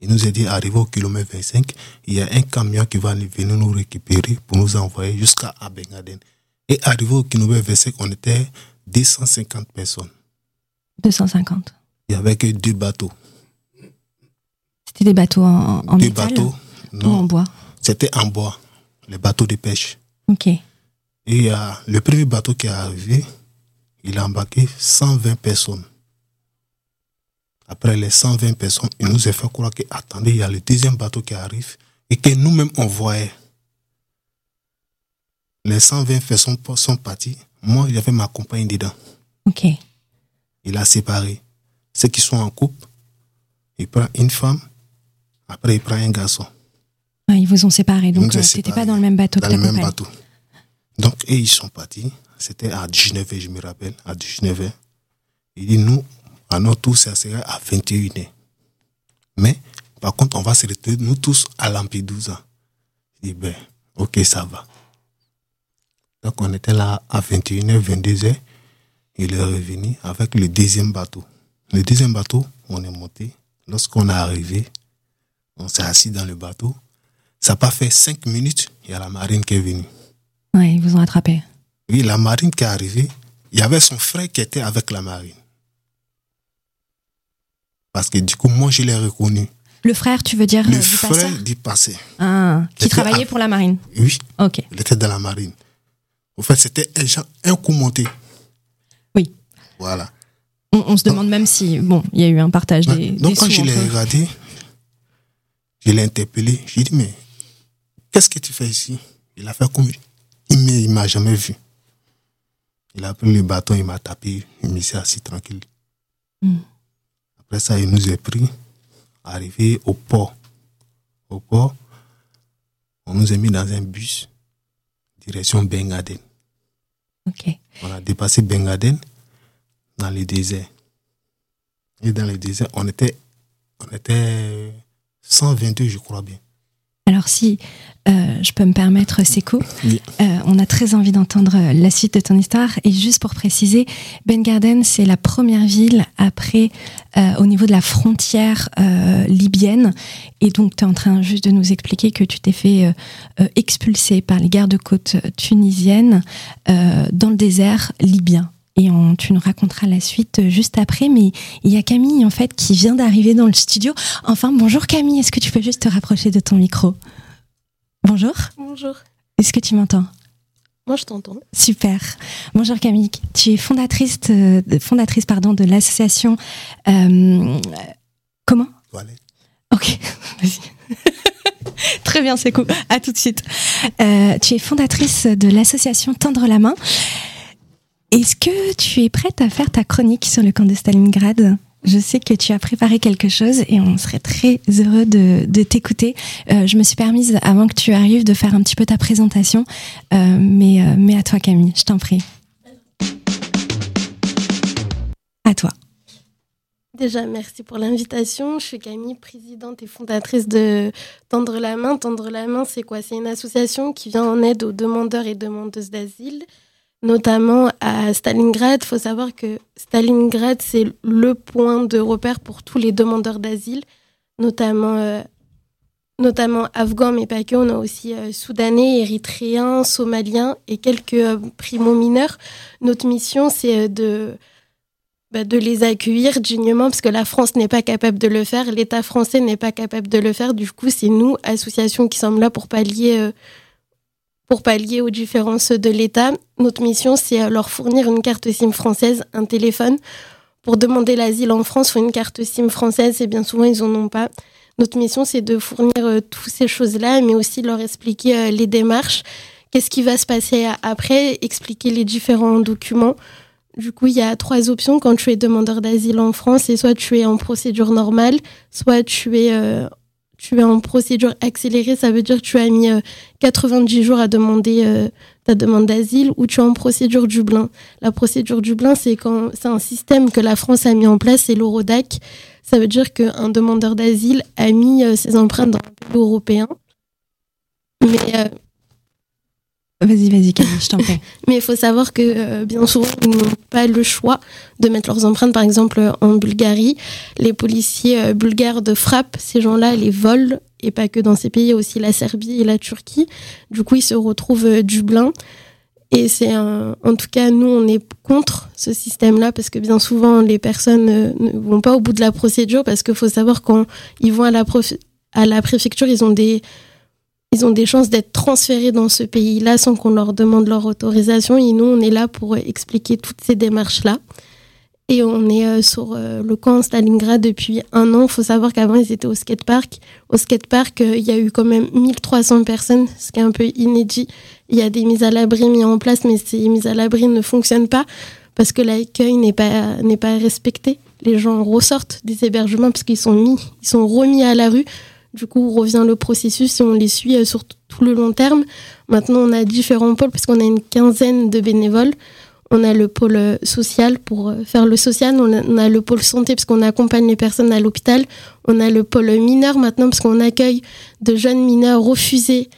Il nous a dit, arrivé au kilomètre 25, il y a un camion qui va venir nous récupérer pour nous envoyer jusqu'à Bengaden. Et arrivé au kilomètre 25, on était 250 personnes. 250. Il y avait que deux bateaux. C'était des bateaux en, en deux métal bateaux. ou en Non, bois? C'était en bois. Les bateaux de pêche. Ok. Et a le premier bateau qui est arrivé, il a embarqué 120 personnes. Après les 120 personnes, il nous a fait croire que, attendez, il y a le deuxième bateau qui arrive et que nous-mêmes on voyait. Les 120 personnes sont partis. Moi, il y avait ma compagne dedans. Ok. Il a séparé. Ceux qui sont en couple, il prend une femme, après il prend un garçon. Ah, ils vous ont séparés. Donc, a euh, t'étais pas dans le même bateau dans que ta le même bateau. Donc, et ils sont partis. C'était à 19h, je me rappelle, à 19h. Il dit, nous, à notre tour, ça serait à 21h. Mais, par contre, on va se retrouver, nous tous, à Lampedusa. Je dis, ben, ok, ça va. Donc, on était là à 21h, 22h. Il est revenu avec le deuxième bateau. Le deuxième bateau, on est monté. Lorsqu'on est arrivé, on s'est assis dans le bateau. Ça n'a pas fait cinq minutes, il y a la marine qui est venue. Ouais, ils vous ont attrapé. Oui, la marine qui est arrivée, il y avait son frère qui était avec la marine. Parce que du coup, moi, je l'ai reconnu. Le frère, tu veux dire euh, Le du frère passeur du passé. Ah, qui travaillait à- pour la marine. Oui, Ok. il était dans la marine. En fait, c'était un, genre- un coup monté. Oui. Voilà. On, on se demande même si, bon, il y a eu un partage des. Donc, des quand je l'ai regardé, je l'ai interpellé. Je lui ai dit, mais qu'est-ce que tu fais ici? Il a fait comme. Il ne m'a jamais vu. Il a pris le bâton, il m'a tapé, il me s'est assis tranquille. Hmm. Après ça, il nous a pris, arrivé au port. Au port, on nous a mis dans un bus, direction Bengaden. Ok. On a dépassé Bengaden dans le désert. Et dans le désert, on était, on était 122, je crois bien. Alors si euh, je peux me permettre, Sekou, Oui. euh, on a très envie d'entendre la suite de ton histoire. Et juste pour préciser, Ben Garden, c'est la première ville après, euh, au niveau de la frontière euh, libyenne. Et donc, tu es en train juste de nous expliquer que tu t'es fait expulser par les gardes-côtes tunisiennes dans le désert libyen. Et on, tu nous raconteras la suite euh, juste après. Mais il y a Camille, en fait, qui vient d'arriver dans le studio. Enfin, bonjour Camille, est-ce que tu peux juste te rapprocher de ton micro? Bonjour, Bonjour. est-ce que tu m'entends? Moi, je t'entends. Super. Bonjour Camille, tu es fondatrice, de, fondatrice pardon, de l'association... euh, comment? Voilà. Ok, vas-y. Très bien, c'est cool. À tout de suite. Euh, tu es fondatrice de l'association Tendre la main. Est-ce que tu es prête à faire ta chronique sur le camp de Stalingrad? Je sais que tu as préparé quelque chose et on serait très heureux de, t'écouter. Euh, je me suis permise, avant que tu arrives, de faire un petit peu ta présentation. Euh, mais, euh, mais à toi, Camille, je t'en prie. À toi. Déjà, merci pour l'invitation. Je suis Camille, présidente et fondatrice de Tendre la main. Tendre la main, c'est quoi? C'est une association qui vient en aide aux demandeurs et demandeuses d'asile, notamment à Stalingrad. Il faut savoir que Stalingrad, c'est le point de repère pour tous les demandeurs d'asile, notamment, euh, notamment afghans, mais pas que. On a aussi soudanais, érythréens, somaliens et quelques primo-mineurs. Notre mission, c'est de bah, de les accueillir dignement parce que la France n'est pas capable de le faire, l'État français n'est pas capable de le faire. Du coup, c'est nous, associations, qui sommes là pour pallier, euh, pour pallier aux différences de l'État. Notre mission, c'est euh, leur fournir une carte SIM française, un téléphone. Pour demander l'asile en France, faut une carte SIM française et bien souvent, ils n'en ont pas. Notre mission, c'est de fournir euh, toutes ces choses-là, mais aussi leur expliquer les démarches, qu'est-ce qui va se passer après, expliquer les différents documents. Du coup, il y a trois options quand tu es demandeur d'asile en France. Soit tu es en procédure normale, soit tu es, euh, tu es en procédure accélérée. Ça veut dire que tu as mis 90 euh, jours à demander euh, ta demande d'asile, ou tu es en procédure Dublin. La procédure Dublin, c'est quand c'est un système que la France a mis en place, c'est l'Eurodac. Ça veut dire qu'un demandeur d'asile a mis ses empreintes dans le pays européen. Mais Vas-y, vas-y, Camille, je t'en prie. Mais il faut savoir que euh, bien souvent, ils n'ont pas le choix de mettre leurs empreintes. Par exemple, en Bulgarie, les policiers euh, bulgares de frappe, ces gens-là les volent, et pas que dans ces pays, aussi la Serbie et la Turquie. Du coup, ils se retrouvent euh, Dublin. Et c'est en tout cas, nous, on est contre ce système-là parce que bien souvent, les personnes ne vont pas au bout de la procédure parce qu'il faut savoir quand ils vont à la préfecture, ils ont des ils ont des chances d'être transférés dans ce pays-là sans qu'on leur demande leur autorisation. Et nous, on est là pour expliquer toutes ces démarches-là. Et on est euh, sur euh, le camp Stalingrad depuis un an. Il faut savoir qu'avant, ils étaient au skatepark. Au skatepark, euh, il y a eu quand même 1300 personnes, ce qui est un peu inédit. Il y a des mises à l'abri mises en place, mais ces mises à l'abri ne fonctionnent pas parce que l'accueil n'est pas, n'est pas respecté. Les gens ressortent des hébergements parce qu'ils sont mis, ils sont remis à la rue du coup, revient le processus et on les suit euh, sur tout le long terme. Maintenant, on a différents pôles parce qu'on a une quinzaine de bénévoles. On a le pôle euh, social pour euh, faire le social. On a, le pôle santé parce qu'on accompagne les personnes à l'hôpital. On a le pôle mineur maintenant parce qu'on accueille de jeunes mineurs refusés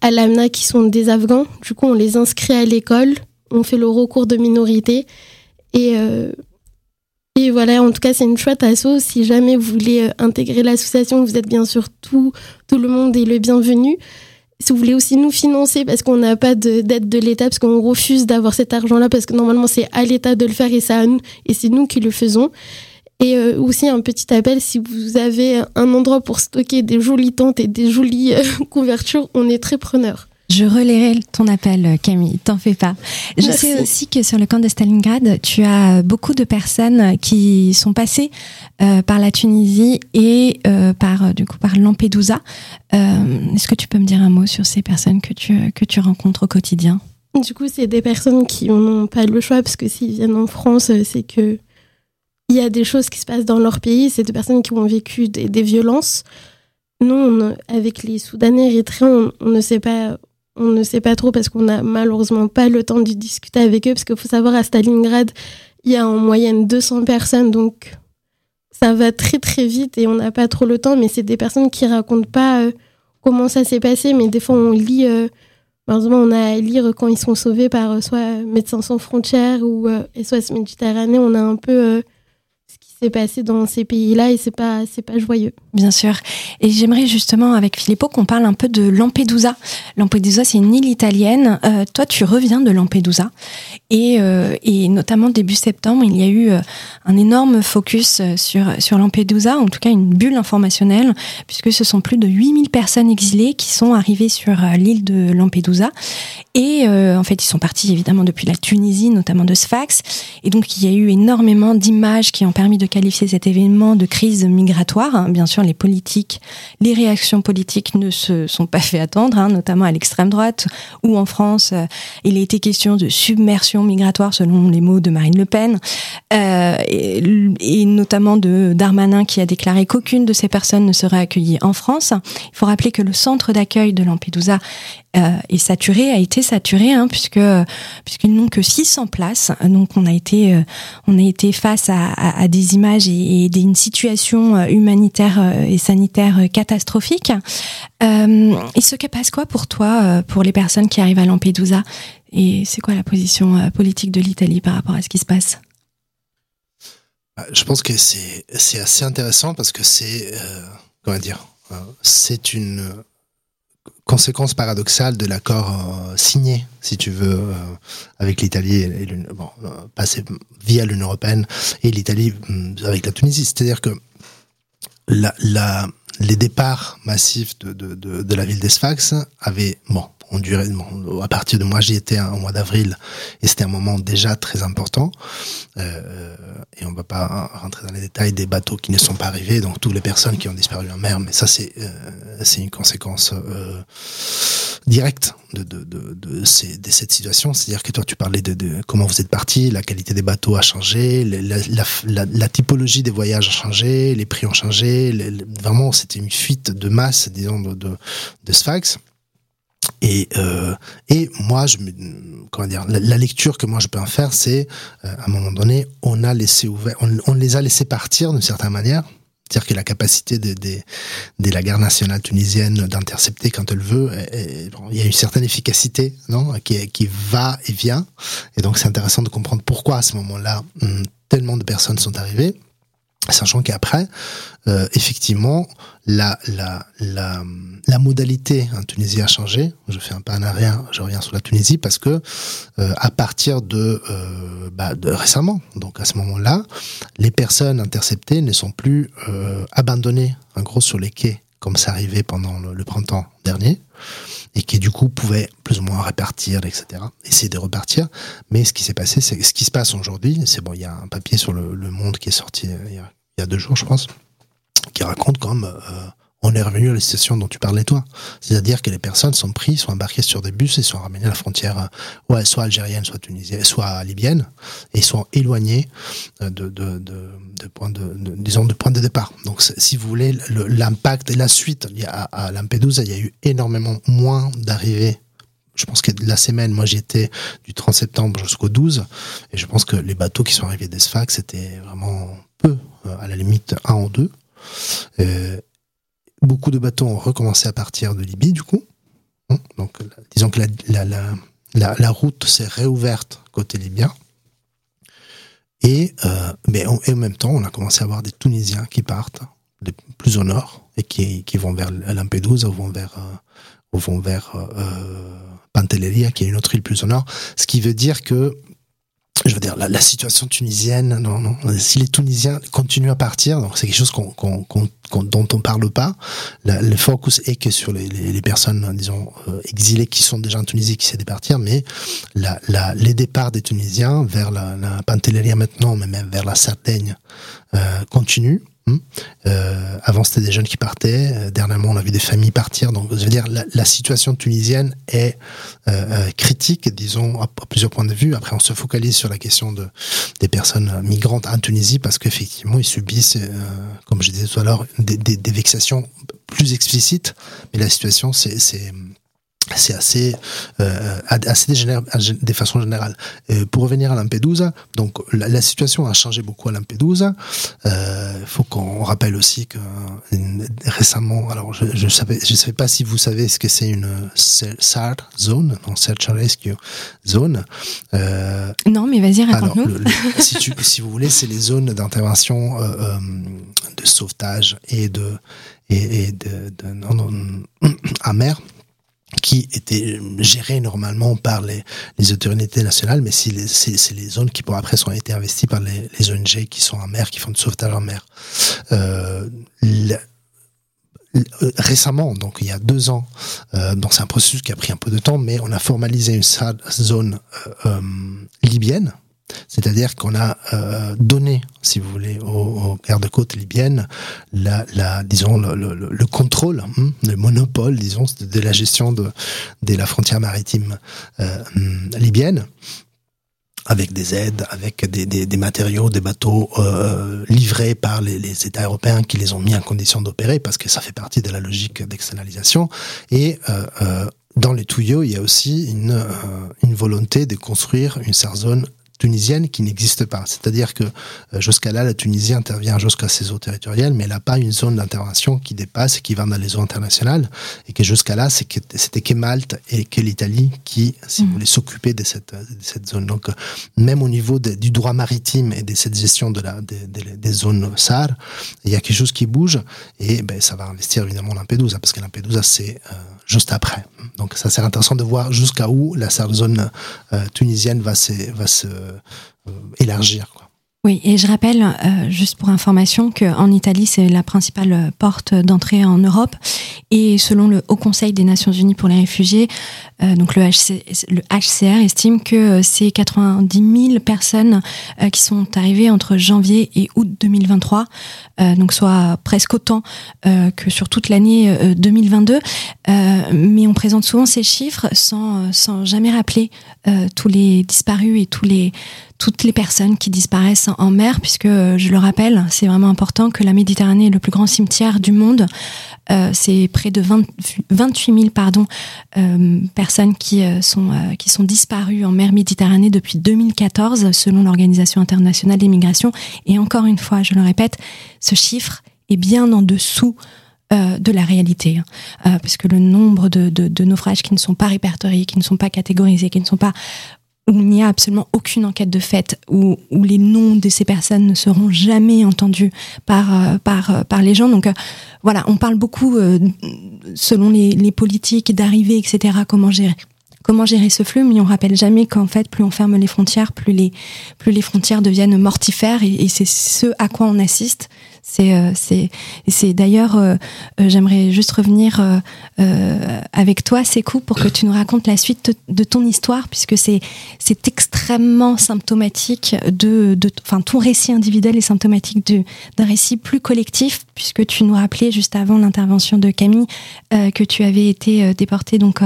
à l'AMNA qui sont des Afghans. Du coup, on les inscrit à l'école. On fait le recours de minorité. Et et voilà, en tout cas, c'est une chouette asso. Si jamais vous voulez euh, intégrer l'association, vous êtes bien sûr tout, tout le monde est le bienvenu. Si vous voulez aussi nous financer, parce qu'on n'a pas d'aide de, l'État, parce qu'on refuse d'avoir cet argent-là, parce que normalement c'est à l'État de le faire et, ça, et c'est nous qui le faisons. Et euh, aussi un petit appel, si vous avez un endroit pour stocker des jolies tentes et des jolies euh, couvertures, on est très preneurs. Je relayerai ton appel, Camille, t'en fais pas. Je sais aussi que sur le camp de Stalingrad, tu as beaucoup de personnes qui sont passées euh, par la Tunisie et euh, par du coup par Lampedusa. Euh, est-ce que tu peux me dire un mot sur ces personnes que tu que tu rencontres au quotidien? Du coup, c'est des personnes qui n'ont pas le choix parce que s'ils viennent en France, c'est que il y a des choses qui se passent dans leur pays. C'est des personnes qui ont vécu des, violences. Nous, avec les Soudanais, Érythréens, on ne sait pas on ne sait pas trop parce qu'on n'a malheureusement pas le temps de discuter avec eux, parce qu'il faut savoir, à Stalingrad, il y a en moyenne 200 personnes, donc ça va très très vite et on n'a pas trop le temps, mais c'est des personnes qui racontent pas euh, comment ça s'est passé, mais des fois on lit, euh, malheureusement on a à lire quand ils sont sauvés par euh, soit Médecins sans frontières ou SOS Méditerranée, on a un peu s'est passé dans ces pays-là et c'est pas c'est pas joyeux. Bien sûr. Et j'aimerais justement avec Filippo qu'on parle un peu de Lampedusa. Lampedusa, c'est une île italienne. Euh, toi, tu reviens de Lampedusa et, euh, et notamment début septembre, il y a eu euh, un énorme focus sur sur Lampedusa, en tout cas une bulle informationnelle, puisque ce sont plus de 8000 personnes exilées qui sont arrivées sur l'île de Lampedusa. Et en fait, ils sont partis évidemment depuis la Tunisie, notamment de Sfax. Et donc, il y a eu énormément d'images qui ont permis de qualifier cet événement de crise migratoire. Hein. Bien sûr, les politiques, les réactions politiques ne se sont pas fait attendre, hein, notamment à l'extrême droite ou en France. Euh, il a été question de submersion migratoire selon les mots de Marine Le Pen, euh, et, notamment de Darmanin qui a déclaré qu'aucune de ces personnes ne serait accueillie en France. Il faut rappeler que le centre d'accueil de Lampedusa euh, est saturé, a été saturé, hein, puisque puisqu'ils n'ont que 600 places. Donc on a été euh, on a été face à, des images et, et une situation humanitaire et sanitaire catastrophique. Il se passe quoi pour toi, pour les personnes qui arrivent à Lampedusa? Et c'est quoi la position politique de l'Italie par rapport à ce qui se passe? Bah, Je pense que c'est assez intéressant parce que c'est comment dire c'est une conséquence paradoxale de l'accord signé, si tu veux, avec l'Italie et bon, passé via l'Union européenne et l'Italie hum, avec la Tunisie. C'est-à-dire que la, les départs massifs de, de, de, de la ville d'Esfax avaient, bon, ont duré, bon, à partir de moi j'y étais au mois d'avril et c'était un moment déjà très important. Euh, et on va pas rentrer dans les détails des bateaux qui ne sont pas arrivés donc toutes les personnes qui ont disparu en mer mais ça c'est euh, c'est une conséquence euh, directe de de, de, de, de cette situation. C'est-à-dire que toi tu parlais de, de comment vous êtes parti la qualité des bateaux a changé la, la, la, typologie des voyages a changé les prix ont changé vraiment c'était une fuite de masse disons de, de, de Sfax et, euh, et moi, je me, comment dire, la, lecture que moi je peux en faire, c'est euh, à un moment donné, on a laissé ouvert, on, on les a laissés partir d'une certaine manière. C'est-à-dire que la capacité de, de, de, la garde nationale tunisienne d'intercepter quand elle veut, il y a une certaine efficacité, non, qui, qui va et vient. Et donc c'est intéressant de comprendre pourquoi à ce moment-là hum, tellement de personnes sont arrivées Sachant qu'après, euh, effectivement, la, la, la, modalité en Tunisie a changé. Je fais un pas en arrière, je reviens sur la Tunisie parce que euh, à partir de, euh, bah, récemment, donc à ce moment-là, les personnes interceptées ne sont plus euh, abandonnées en gros sur les quais comme ça arrivait pendant le, printemps dernier et qui du coup pouvaient plus ou moins répartir, etc. Essayer de repartir. Mais ce qui s'est passé, c'est ce qui se passe aujourd'hui. C'est bon, il y a un papier sur le, Monde qui est sorti il y a il y a deux jours, je pense, qui raconte comme euh, on est revenu à la situation dont tu parlais toi. C'est-à-dire que les personnes sont prises, sont embarquées sur des bus et sont ramenées à la frontière, euh, ouais, soit algérienne, soit tunisienne, soit libyenne, et sont éloignées euh, de, de, de, de de, disons, de point de départ. Donc, si vous voulez, l'impact et la suite, il y a, à Lampedusa, il y a eu énormément moins d'arrivées je pense que la semaine, moi j'étais du 30 septembre jusqu'au 12, et je pense que les bateaux qui sont arrivés d'Esfax, c'était vraiment peu, euh, à la limite un ou deux. Beaucoup de bateaux ont recommencé à partir de Libye, du coup. Hein, donc, disons que la, route s'est réouverte côté libyen. Et, euh, mais en, même temps, on a commencé à avoir des Tunisiens qui partent de plus au nord et qui, vont vers Lampedusa ou vont vers, ou vont vers euh, Pantelleria, qui est une autre île plus au nord. Ce qui veut dire que je veux dire, la, situation tunisienne, non, non, si les Tunisiens continuent à partir, donc c'est quelque chose dont on parle pas. Le focus est que sur les, personnes, disons, euh, exilées qui sont déjà en Tunisie, qui de partir, mais les départs des Tunisiens vers la, la Pantelleria maintenant, mais même vers la Sardaigne, euh, continuent. Hmm. Euh, avant, c'était des jeunes qui partaient. Euh, dernièrement, on a vu des familles partir. Donc, je veux dire, la, situation tunisienne est euh, critique, disons, à, plusieurs points de vue. Après, on se focalise sur la question de, des personnes migrantes en Tunisie parce qu'effectivement, ils subissent, comme je disais tout à l'heure, des, vexations plus explicites. Mais la situation, c'est c'est assez euh, assez dégénère de façon générale. Euh, pour revenir à Lampedusa, donc la, la, situation a changé beaucoup à Lampedusa. Il euh, faut qu'on rappelle aussi que une, récemment, alors je je savais je sais pas si vous savez ce que c'est une SAR zone, non Search and Rescue zone. Euh, non, mais vas-y raconte-nous. si, tu, si vous voulez, c'est les zones d'intervention euh, euh, de sauvetage et de et, et de, de non, non, à mer qui étaient gérées normalement par les, autorités nationales, mais c'est les zones qui pour après sont été investies par les, ONG qui sont en mer, qui font du sauvetage en mer. Euh, récemment, donc il y a deux ans, euh, c'est un processus qui a pris un peu de temps, mais on a formalisé une zone euh, euh, libyenne c'est-à-dire qu'on a euh, donné, si vous voulez, aux, aux gardes-côtes libyennes la, disons, le, le, le contrôle, hein, le monopole, disons, de la gestion de, la frontière maritime euh, libyenne avec des aides, avec des, matériaux, des bateaux euh, livrés par les, États européens qui les ont mis en condition d'opérer parce que ça fait partie de la logique d'externalisation. Et dans les tuyaux, il y a aussi une, une volonté de construire une zone tunisienne qui n'existe pas. C'est-à-dire que euh, jusqu'à là, la Tunisie intervient jusqu'à ses eaux territoriales, mais elle n'a pas une zone d'intervention qui dépasse et qui va dans les eaux internationales. Et que jusqu'à là, c'était que Malte et que l'Italie qui, si vous mmh. voulez, s'occuper de cette, cette zone. Donc, même au niveau du droit maritime et de cette gestion de la, des zones SAR, il y a quelque chose qui bouge et ben, ça va investir évidemment Lampedusa parce que Lampedusa, c'est euh, juste après. Donc, ça, c'est intéressant de voir jusqu'à où la zone euh, tunisienne va se, va se euh, élargir. Quoi. Oui, et je rappelle, euh, juste pour information, qu'en Italie, c'est la principale porte d'entrée en Europe. Et selon le Haut Conseil des Nations Unies pour les réfugiés, euh, donc le, le, HCR estime que euh, c'est 90 000 personnes qui sont arrivées entre janvier et août 2023, donc soit presque autant que sur toute l'année 2022. mais on présente souvent ces chiffres sans, sans jamais rappeler tous les disparus et tous les toutes les personnes qui disparaissent en mer, puisque je le rappelle, c'est vraiment important que la Méditerranée est le plus grand cimetière du monde. Euh, c'est près de 20, 28 000 pardon, euh, personnes qui, euh, sont, euh, qui sont disparues en mer Méditerranée depuis 2014, selon l'Organisation internationale des migrations. Et encore une fois, je le répète, ce chiffre est bien en dessous de la réalité, hein. puisque le nombre de, naufrages qui ne sont pas répertoriés, qui ne sont pas catégorisés, qui ne sont pas où il n'y a absolument aucune enquête de fait, où, les noms de ces personnes ne seront jamais entendus par, euh, euh, les gens. Donc euh, voilà, on parle beaucoup, selon les, politiques d'arrivée, etc., comment gérer ce flux, mais on rappelle jamais qu'en fait, plus on ferme les frontières, plus les, frontières deviennent mortifères, et c'est ce à quoi on assiste. C'est euh, c'est d'ailleurs euh, euh, j'aimerais juste revenir avec toi Sekou pour que tu nous racontes la suite de ton histoire puisque c'est extrêmement symptomatique de de enfin ton récit individuel est symptomatique d'un récit plus collectif puisque tu nous rappelais juste avant l'intervention de Camille que tu avais été déporté donc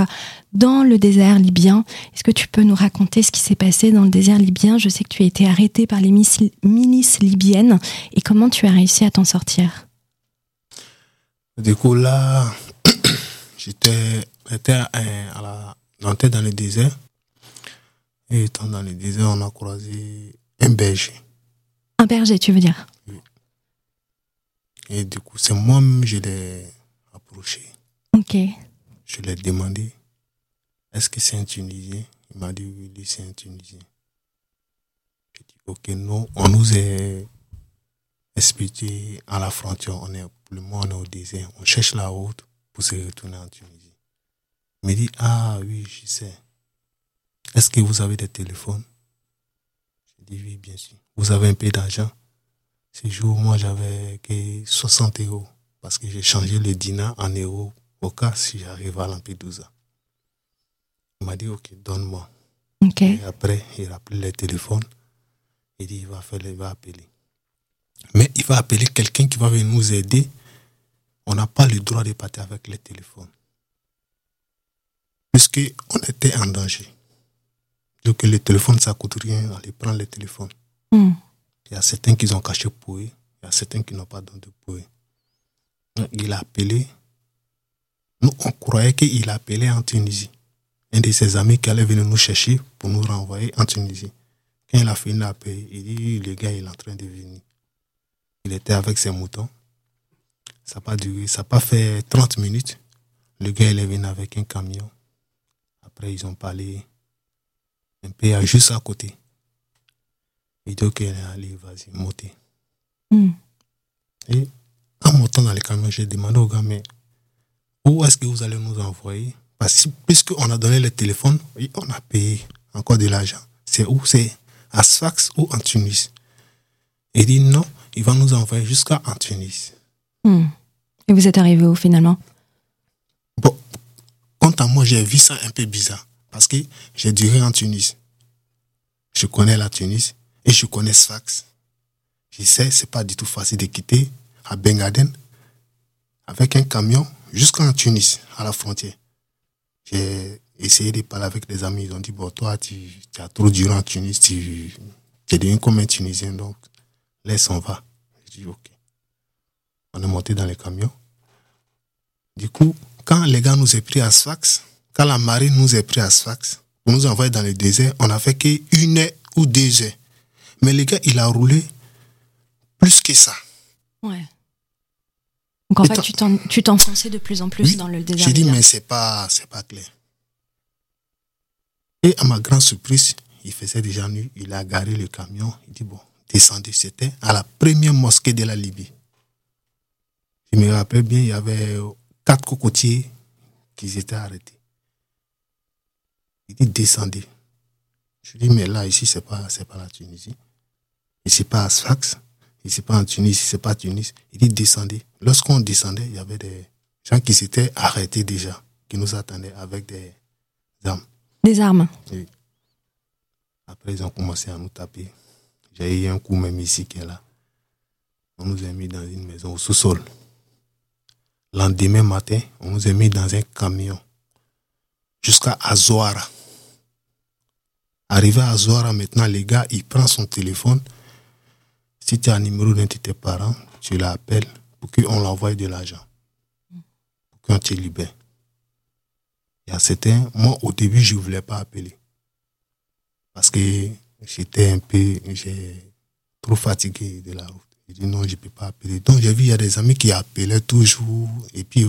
dans le désert libyen. Est-ce que tu peux nous raconter ce qui s'est passé dans le désert libyen? Je sais que tu as été arrêté par les milices libyennes et comment tu as réussi à t'en sortir Du coup, là, j'étais à la, dans le désert. Et étant dans le désert, on a croisé un berger. Un berger, tu veux dire? Oui. Et du coup, c'est moi-même, je l'ai approché. Ok. Je l'ai demandé est-ce que c'est un Tunisien? Il m'a dit oui, c'est un Tunisien. J'ai dit ok, non, on nous est expliqué à la frontière, on est, le on est au désert, on cherche la route pour se retourner en Tunisie. Il m'a dit ah oui, je sais. Est-ce que vous avez des téléphones? J'ai dit oui, bien sûr. Vous avez un peu d'argent? Ce jour, moi, j'avais que 60 euros parce que j'ai changé le dinar en euros au cas si j'arrive à Lampedusa. Il m'a dit, OK, donne-moi. Et après, il a pris le téléphone. Il dit, il va, faire, il va appeler. Mais il va appeler quelqu'un qui va venir nous aider. On n'a pas le droit de partir avec le téléphone. Puisqu'on était en danger. Donc le téléphone, ça coûte rien. Allez prendre le téléphone. Hmm. Il y a certains qui ont caché pour eux. Il y a certains qui n'ont pas donné pour eux. Il a appelé. Nous, on croyait qu'il appelait en Tunisie un de ses amis qui allait venir nous chercher pour nous renvoyer en Tunisie. Quand il a fini paix, il dit, le gars, il est en train de venir. Il était avec ses moutons. Ça n'a pas duré, ça n'a pas fait 30 minutes. Le gars, il est venu avec un camion. Après, ils ont parlé un peu juste à côté. Il dit, ok, allez, vas-y, montez. Hmm. Et en montant dans le camion, j'ai demandé au gars, mais où est-ce que vous allez nous envoyer? Parce que puisqu'on a donné le téléphone, on a payé encore de l'argent. C'est où? C'est à Sfax ou en Tunis? Il dit non, il va nous envoyer jusqu'à en Tunis. Hmm. Et vous êtes arrivé où finalement? Bon, quant à moi, j'ai vu ça un peu bizarre. Parce que j'ai duré en Tunis. Je connais la Tunis et je connais Sfax. Je sais, c'est pas du tout facile de quitter à Bengaden avec un camion jusqu'en Tunis, à la frontière. J'ai essayé de parler avec des amis. Ils ont dit, bon, toi, tu, as trop duré en Tunis, tu, es devenu comme un Tunisien, donc laisse, on va. J'ai dit, ok. On est monté dans les camions. Du coup, quand les gars nous ont pris à Sfax, quand la marine nous a pris à Sfax, pour nous envoyer dans le désert, on a fait qu'une heure ou deux heures. Mais le gars, il a roulé plus que ça. Ouais. Donc en fait, tu t'enfonçais de plus en plus dans le désert. J'ai dit, mais c'est pas, c'est pas clair. Et à ma grande surprise, il faisait déjà nuit, il a garé le camion, il dit, bon, descendez, c'était à la première mosquée de la Libye. Je me rappelle bien, il y avait quatre cocotiers qui étaient arrêtés. Il dit, descendez. Je dis, mais là, ici, c'est pas, c'est pas la Tunisie. Ici, pas à Sfax. Ici, pas en Tunisie, c'est pas Tunis. Il dit, descendez. Lorsqu'on descendait, il y avait des gens qui s'étaient arrêtés déjà, qui nous attendaient avec des armes. Des armes Oui. Après, ils ont commencé à nous taper. J'ai eu un coup même ici qui est là. On nous a mis dans une maison au sous-sol. Lendemain matin, on nous a mis dans un camion jusqu'à Azoara. Arrivé à Azoara, maintenant, les gars, il prend son téléphone. Si tu as un numéro d'un de tes parents, tu l'appelles pour qu'on l'envoie de l'argent. Pour qu'on te libère. Il y a certains, moi, au début, je ne voulais pas appeler. Parce que j'étais un peu, j'ai trop fatigué de la route. J'ai dit non, je ne peux pas appeler. Donc j'ai vu, il y a des amis qui appelaient toujours. Et puis,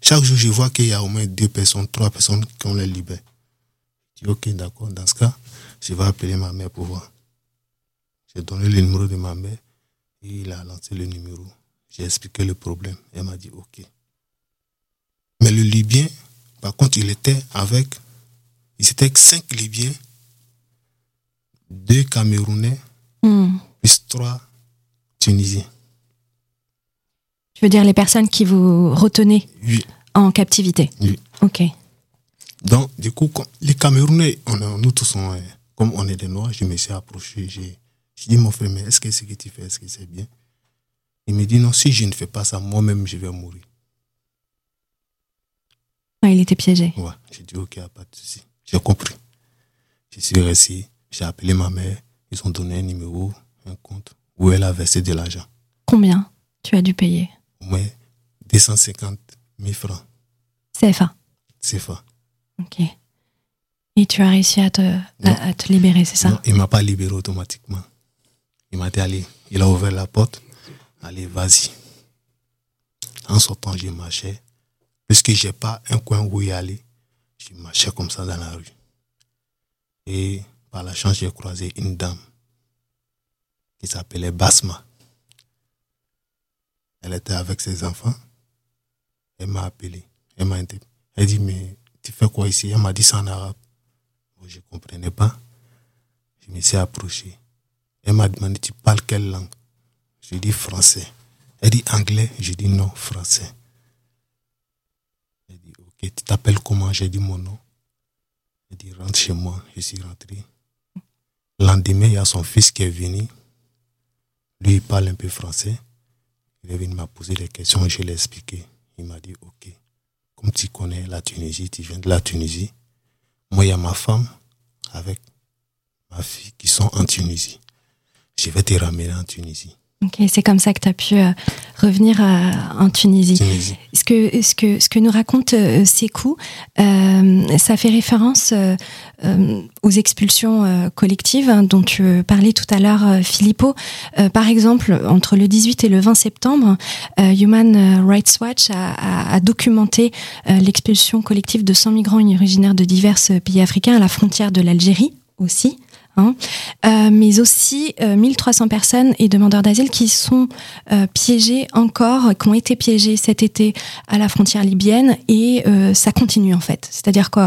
chaque jour, je vois qu'il y a au moins deux personnes, trois personnes qui ont les libère. Je dis ok, d'accord, dans ce cas, je vais appeler ma mère pour voir. J'ai donné le numéro de ma mère et il a lancé le numéro. J'ai expliqué le problème. Elle m'a dit ok. Mais le Libyen, par contre, il était avec, il était cinq Libyens, deux Camerounais, hmm. plus trois Tunisiens. Tu veux dire les personnes qui vous retenaient en captivité Oui. Ok. Donc, du coup, les Camerounais, nous tous, comme on est des Noirs, je me suis approché. J'ai dit, mon frère, mais est-ce que ce que tu fais, est-ce que c'est bien? Il me dit, non, si je ne fais pas ça, moi-même, je vais mourir. Ah, il était piégé. Ouais, j'ai dit, ok, pas de souci. J'ai compris. Je suis resté, j'ai appelé ma mère, ils ont donné un numéro, un compte, où elle a versé de l'argent. Combien tu as dû payer? Au moins 250 000 francs. CFA CFA. Ok. Et tu as réussi à te, à, te libérer, c'est ça? Non, il ne m'a pas libéré automatiquement. Il m'a dit, allez, il a ouvert la porte, allez, vas-y. En sortant, je marchais. Puisque je n'ai pas un coin où y aller, je marchais comme ça dans la rue. Et par la chance, j'ai croisé une dame qui s'appelait Basma. Elle était avec ses enfants. Elle m'a appelé. Elle m'a Elle dit, mais tu fais quoi ici? Elle m'a dit ça en arabe. je ne comprenais pas. Je me suis approché. Elle m'a demandé, tu parles quelle langue? Je dis français. Elle dit anglais. Je dis non, français. Elle dit, ok, tu t'appelles comment? J'ai dit mon nom. Elle dit, rentre chez moi. Je suis rentré. Lendemain, il y a son fils qui est venu. Lui, il parle un peu français. Il est venu m'a posé des questions, je l'ai expliqué. Il m'a dit, ok, comme tu connais la Tunisie, tu viens de la Tunisie. Moi, il y a ma femme avec ma fille qui sont en Tunisie. Je vais te ramener en Tunisie. C'est comme ça que tu as pu euh, revenir euh, en Tunisie. Ce, que, ce, que, ce que nous raconte euh, ça fait référence aux expulsions collectives hein, dont tu parlais tout à l'heure, Filippo. par exemple, entre le 18 et le 20 septembre, Human Rights Watch a, a documenté l'expulsion collective de 100 migrants originaires de divers pays africains à la frontière de l'Algérie aussi. Hein, euh, mais aussi 1300 euh, personnes et demandeurs d'asile qui sont euh, piégés encore, qui ont été piégés cet été à la frontière libyenne et ça continue en fait. C'est-à-dire que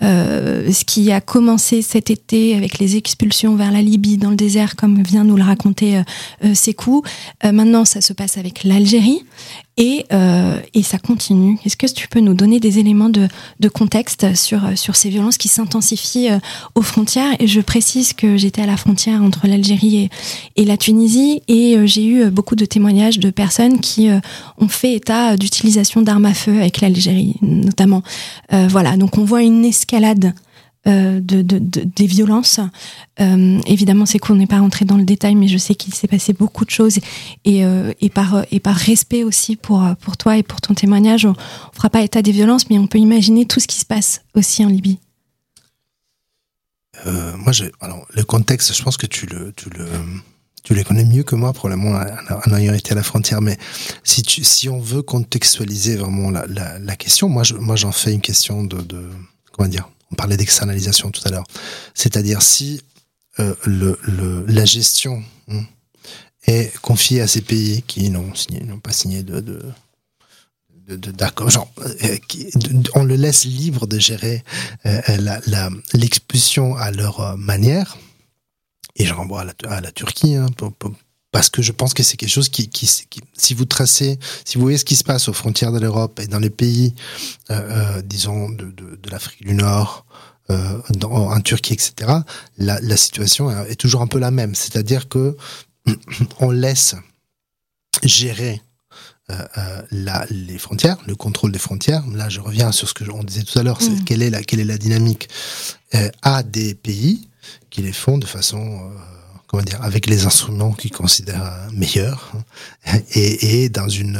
ce qui a commencé cet été avec les expulsions vers la Libye dans le désert, comme vient nous le raconter Sekou, maintenant ça se passe avec l'Algérie et, euh, et ça continue. Est-ce que tu peux nous donner des éléments de, de contexte sur, sur ces violences qui s'intensifient euh, aux frontières? Et je précise que j'étais à la frontière entre l'Algérie et, la Tunisie et euh, j'ai eu beaucoup de témoignages de personnes qui euh, ont fait état d'utilisation d'armes à feu avec l'Algérie, notamment. Euh, voilà, donc on voit une escalade euh, de, de, des violences. Euh, évidemment, c'est qu'on n'est pas rentré dans le détail, mais je sais qu'il s'est passé beaucoup de choses et, euh, et, par, et par respect aussi pour, pour toi et pour ton témoignage, on ne fera pas état des violences, mais on peut imaginer tout ce qui se passe aussi en Libye. moi, alors, le contexte, je pense que tu le, tu le, tu les connais mieux que moi, probablement, en ayant été à la frontière. Mais si tu, si on veut contextualiser vraiment la, la, la question, moi, je, moi, j'en fais une question de, de, comment dire? On parlait d'externalisation tout à l'heure. C'est-à-dire si euh, la gestion hein, est confiée à ces pays qui n'ont pas signé de, d'accord, euh, on le laisse libre de gérer euh, l'expulsion à leur manière. Et je renvoie à la, Turquie, hein, parce que je pense que c'est quelque chose qui, qui, si vous tracez, si vous voyez ce qui se passe aux frontières de l'Europe et dans les pays, disons, de, de, de l'Afrique du Nord, dans, en Turquie, etc., la, la situation est toujours un peu la même. C'est-à-dire que on laisse gérer euh, euh, la, les frontières, le contrôle des frontières. Là, je reviens sur ce que on disait tout à l'heure, c'est mm. quelle est la quelle est la dynamique euh, à des pays qui les font de façon euh, comment dire avec les instruments qu'ils considèrent meilleurs hein, et, et dans une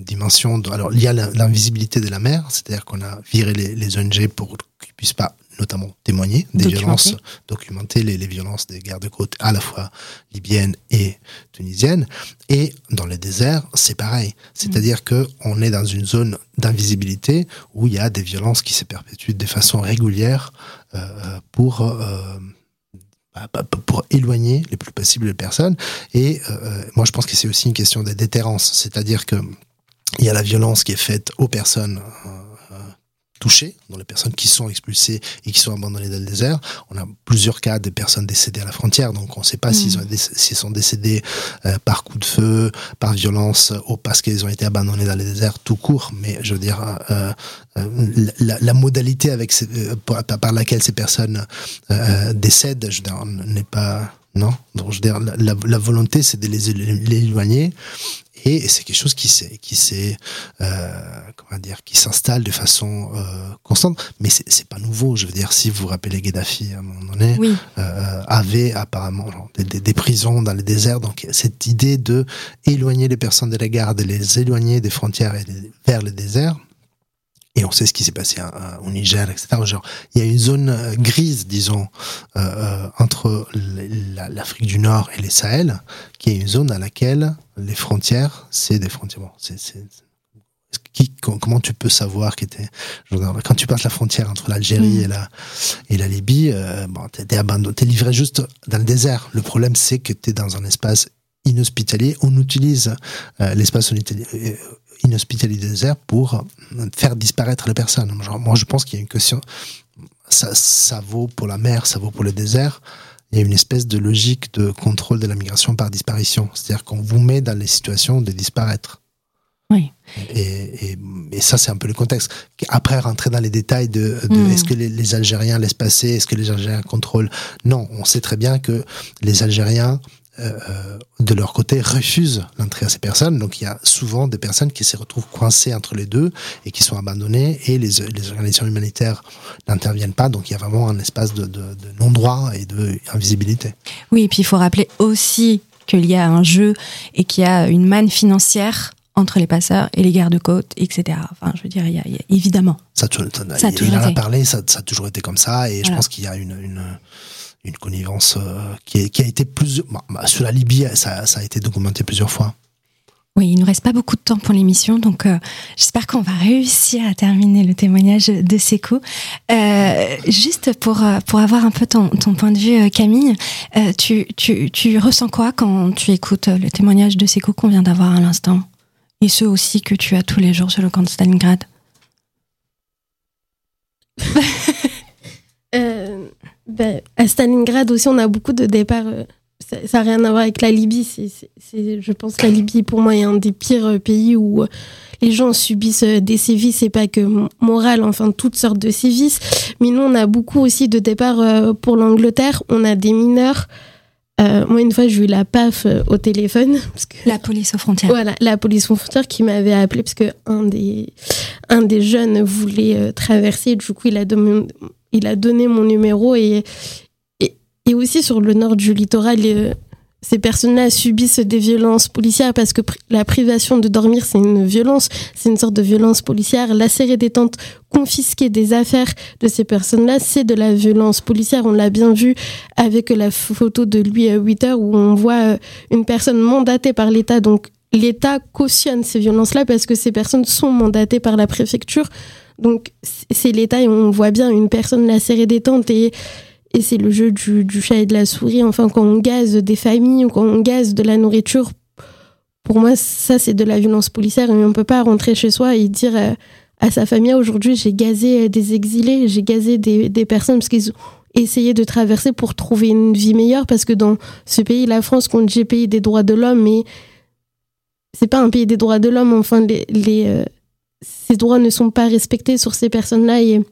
dimension de, alors il y a l'invisibilité de la mer, c'est-à-dire qu'on a viré les, les ONG pour qu'ils puissent pas notamment témoigner des violences, documenter les, les, violences des guerres de côte à la fois libyennes et tunisiennes. Et dans les déserts, c'est pareil. C'est-à-dire mm. que on est dans une zone d'invisibilité où il y a des violences qui se perpétuent de façon régulière euh, pour euh, bah, bah, pour éloigner les plus possibles les personnes. Et euh, moi, je pense que c'est aussi une question de déterrence. C'est-à-dire que il y a la violence qui est faite aux personnes euh, touchés, dans les personnes qui sont expulsées et qui sont abandonnées dans le désert. On a plusieurs cas de personnes décédées à la frontière, donc on ne sait pas s'ils mm. s'ils sont décédés euh, par coup de feu, par violence ou parce qu'ils ont été abandonnés dans le désert tout court. Mais je veux dire, euh, euh la, la, modalité avec ces, euh, par, laquelle ces personnes décèdent, je veux dire, n'est pas non donc je veux dire la, la volonté c'est de les, les éloigner et c'est quelque chose qui s'est qui s'est euh, comment dire qui s'installe de façon euh, constante. Mais c'est c'est pas nouveau. Je veux dire si vous vous rappelez Gaddafi à un moment donné euh, avait apparemment des, des, des, prisons dans les déserts. Donc cette idée de éloigner les personnes de la garde de les éloigner des frontières et vers le désert et on sait ce qui s'est passé au Niger, etc. Genre, il y a une zone euh, grise, disons, euh, euh entre l'Afrique du Nord et les Sahel, qui est une zone à laquelle les frontières, c'est des frontières. Bon, c'est, qui, comment tu peux savoir que t'es, quand tu passes la frontière entre l'Algérie mm. et la et la Libye, euh, bon, t'es, t'es abandonné, t'es livré juste dans le désert. Le problème, c'est que t'es dans un espace inhospitalier. On utilise euh, l'espace inhospitalité désert pour faire disparaître les personnes. moi, je pense qu'il y a une question. Ça, ça vaut pour la mer, ça vaut pour le désert. Il y a une espèce de logique de contrôle de la migration par disparition. C'est-à-dire qu'on vous met dans les situations de disparaître. Oui. Et, et, et ça, c'est un peu le contexte. Après, rentrer dans les détails de, de mm. est-ce que les, les, Algériens laissent passer, est-ce que les Algériens contrôlent? Non, on sait très bien que les Algériens euh, de leur côté, refusent l'entrée à ces personnes. Donc il y a souvent des personnes qui se retrouvent coincées entre les deux et qui sont abandonnées et les, les organisations humanitaires n'interviennent pas. Donc il y a vraiment un espace de, de, de non-droit et d'invisibilité. Oui, et puis il faut rappeler aussi qu'il y a un jeu et qu'il y a une manne financière entre les passeurs et les gardes-côtes, etc. Enfin, je veux dire, il y a, il y a évidemment. Ça, ça, ça, il, il en a parlé, ça, ça, a toujours été comme ça, et voilà. je pense qu'il y a une, une une connivence euh, qui, qui, a été plus bah, bah, sur la Libye, ça, ça, a été documenté plusieurs fois. Oui, il nous reste pas beaucoup de temps pour l'émission, donc euh, j'espère qu'on va réussir à terminer le témoignage de Sekou. Euh, juste pour pour avoir un peu ton, ton point de vue, euh, Camille, tu, tu, tu ressens quoi quand tu écoutes le témoignage de Sekou qu'on vient d'avoir à l'instant, et ceux aussi que tu as tous les jours sur le camp de Stalingrad? Euh, ben, à Stalingrad aussi, on a beaucoup de départs. Euh, ça n'a rien à voir avec la Libye. C'est, je pense que la Libye, pour moi, est un des pires euh, pays où euh, les gens subissent des sévices et pas que moral, enfin toutes sortes de sévices. Mais nous, on a beaucoup aussi de départs pour l'Angleterre. On a des mineurs. Euh, moi, une fois, j'ai eu la PAF au téléphone. Parce que, la police aux frontières. Voilà, la police aux frontières qui m'avait appelé parce que un des, un des jeunes voulait traverser. Du coup, il a donné, il a donné mon numéro et, et, et, aussi sur le nord du littoral, ces personnes-là subissent des violences policières parce que la privation de dormir, c'est une violence, c'est une sorte de violence policière. La série des tentes, confisquer des affaires de ces personnes-là, c'est de la violence policière. On l'a bien vu avec la photo de Louis Witter où on voit euh, une personne mandatée par l'État. Donc l'État cautionne ces violences-là parce que ces personnes sont mandatées par la préfecture. Donc c'est l'État et on voit bien une personne lacérée des tentes et et c'est le jeu du, du, chat et de la souris. Enfin, quand on gaze des familles ou quand on gaze de la nourriture, pour moi, ça, c'est de la violence policière. Et on peut pas rentrer chez soi et dire euh, à sa famille, aujourd'hui, j'ai gazé des exilés, j'ai gazé des, des personnes parce qu'ils ont essayé de traverser pour trouver une vie meilleure. Parce que dans ce pays, la France, qu'on dit pays des droits de l'homme, mais c'est pas un pays des droits de l'homme. Enfin, les, les ces droits ne sont pas respectés sur ces personnes-là. Et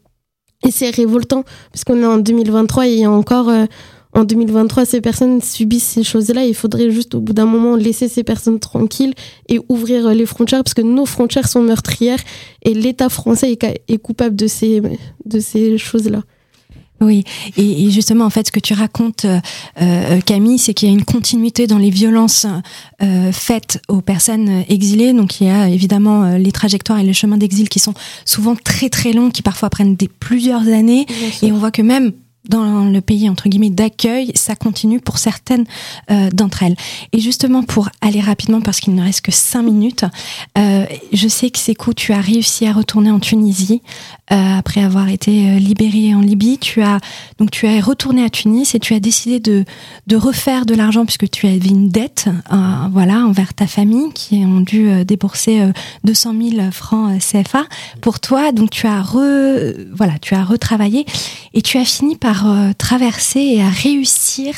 et c'est révoltant, parce qu'on est en 2023 et encore euh, en 2023, ces personnes subissent ces choses-là. Il faudrait juste au bout d'un moment laisser ces personnes tranquilles et ouvrir euh, les frontières, parce que nos frontières sont meurtrières et l'État français est, est coupable de ces, de ces choses-là. Oui, et, justement, en fait, ce que tu racontes, euh, euh, Camille, c'est qu'il y a une continuité dans les violences euh, faites aux personnes exilées. Donc, il y a évidemment les trajectoires et les chemins d'exil qui sont souvent très très longs, qui parfois prennent des plusieurs années. Et on voit que même dans le pays entre guillemets d'accueil, ça continue pour certaines euh, d'entre elles. Et justement pour aller rapidement parce qu'il ne reste que cinq minutes, euh, je sais que Sekou, tu as réussi à retourner en Tunisie euh, après avoir été libéré en Libye. Tu as donc tu es retourné à Tunis et tu as décidé de de refaire de l'argent puisque tu avais une dette, voilà, envers ta famille qui ont dû débourser 200 000 francs CFA pour toi. Donc tu as re, voilà, tu as retravaillé et tu as fini par euh, traverser et à réussir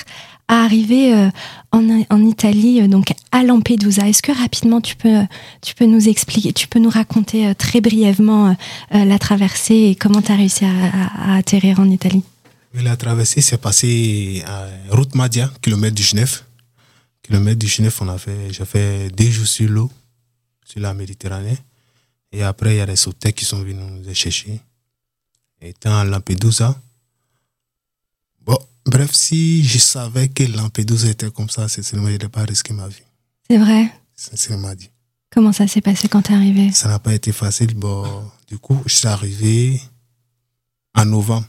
à arriver euh, en, en, Italie, euh, donc à Lampedusa. Est-ce que rapidement tu peux, tu peux nous expliquer, tu peux nous raconter très brièvement la traversée et comment tu as réussi à, atterrir en Italie? La traversée s'est passée à Route Madia, kilomètre du Genève. Kilomètre du Genève, on a fait, j'ai fait deux jours sur l'eau, sur la Méditerranée. Et après, il y a des sauteurs qui sont venus nous chercher. Étant à Lampedusa, bref, si je savais que Lampedusa était comme ça, sincèrement, je n'aurais pas risqué ma vie. C'est vrai? Sincèrement dit. Comment ça s'est passé quand tu es arrivé? Ça n'a pas été facile. Bon, du coup, je suis arrivé en novembre.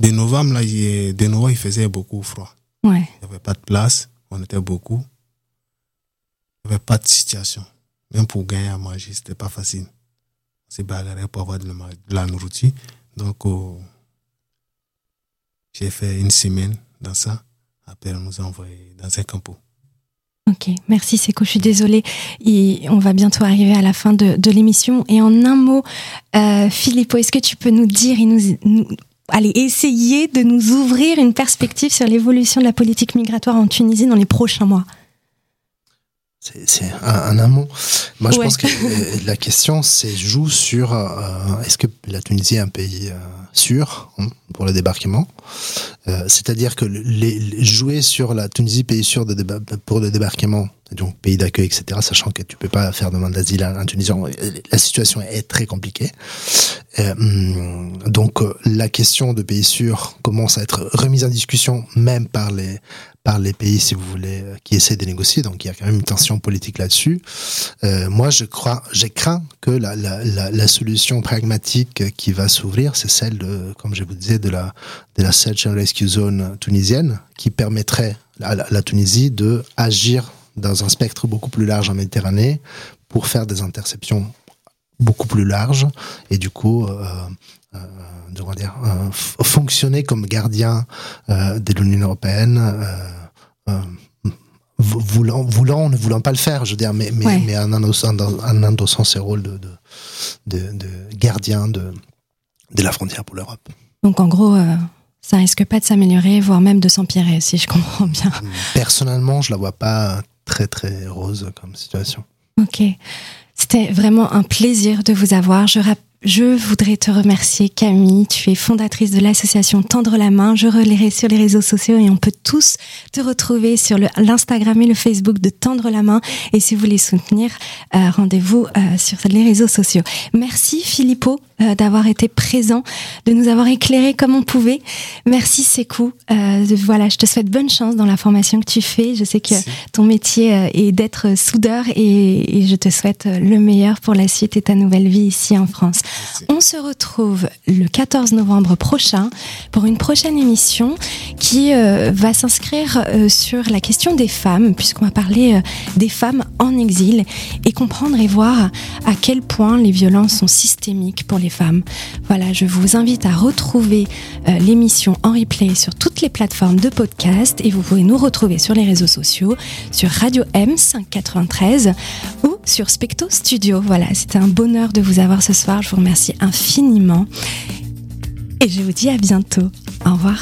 De novembre, là, il, de novembre, il faisait beaucoup froid. Ouais. Il n'y avait pas de place. On était beaucoup. Il n'y avait pas de situation. Même pour gagner à manger, c'était pas facile. On s'est bagarré pour avoir de la, nourriture. Donc, oh, j'ai fait une semaine dans ça. Après, on nous a envoyé dans un campo. Ok, merci Seko, je suis désolée. Et on va bientôt arriver à la fin de, de l'émission. Et en un mot, euh, Philippe, est-ce que tu peux nous dire et nous, nous allez essayer de nous ouvrir une perspective sur l'évolution de la politique migratoire en Tunisie dans les prochains mois? C'est un, un, amont. Moi, je pense que la question, c'est joue sur euh, est-ce que la Tunisie est un pays euh, sûr hein, pour le débarquement? Euh, C'est-à-dire que les, jouer sur la Tunisie pays sûr de pour le débarquement, donc pays d'accueil, etc., sachant que tu peux pas faire demande d'asile à un Tunisien, la situation est très compliquée. Hum, donc la question de pays sûr commence à être remise en discussion même par les par les pays, si vous voulez, euh, qui essaient de négocier. Donc il y a quand même une tension politique là-dessus. Euh, moi, je crois, j'ai craint que la, solution pragmatique qui va s'ouvrir, c'est celle de, comme je vous disais, de la de la Search and Rescue Zone tunisienne, qui permettrait à la, Tunisie de agir dans un spectre beaucoup plus large en Méditerranée pour faire des interceptions beaucoup plus larges et du coup euh, euh, dire, euh, fonctionner comme gardien euh, de l'Union européenne, voulant, voulant, ne voulant pas le faire, je veux dire, mais, mais, mais en, endossant, en endossant ses rôles de, de, de, gardien de, de la frontière pour l'Europe. Donc en gros, ça risque pas de s'améliorer, voire même de s'empirer, si je comprends bien. Personnellement, je la vois pas très très rose comme situation. Ok. C'était vraiment un plaisir de vous avoir. Je voudrais te remercier Camille, tu es fondatrice de l'association Tendre la main, je relayerai sur les réseaux sociaux et on peut tous te retrouver sur l'Instagram et le Facebook de Tendre la main et si vous voulez soutenir, euh, rendez-vous euh, sur les réseaux sociaux. Merci Philippot euh, d'avoir été présent, de nous avoir éclairé comme on pouvait. Merci Sekou. voilà, je te souhaite bonne chance dans la formation que tu fais. Je sais que ton métier est d'être soudeur et, et je te souhaite le meilleur pour la suite et ta nouvelle vie ici en France. On se retrouve le 14 novembre prochain pour une prochaine émission qui euh, va s'inscrire euh, sur la question des femmes, puisqu'on va parler euh, des femmes en exil et comprendre et voir à quel point les violences sont systémiques pour les femmes. Voilà, je vous invite à retrouver l'émission en replay sur toutes les plateformes de podcast et vous pouvez nous retrouver sur les réseaux sociaux, sur Radio M 593 ou sur Specto Studio. Voilà, c'était un bonheur de vous avoir ce soir. Je vous remercie infiniment. Et je vous dis à bientôt. Au revoir.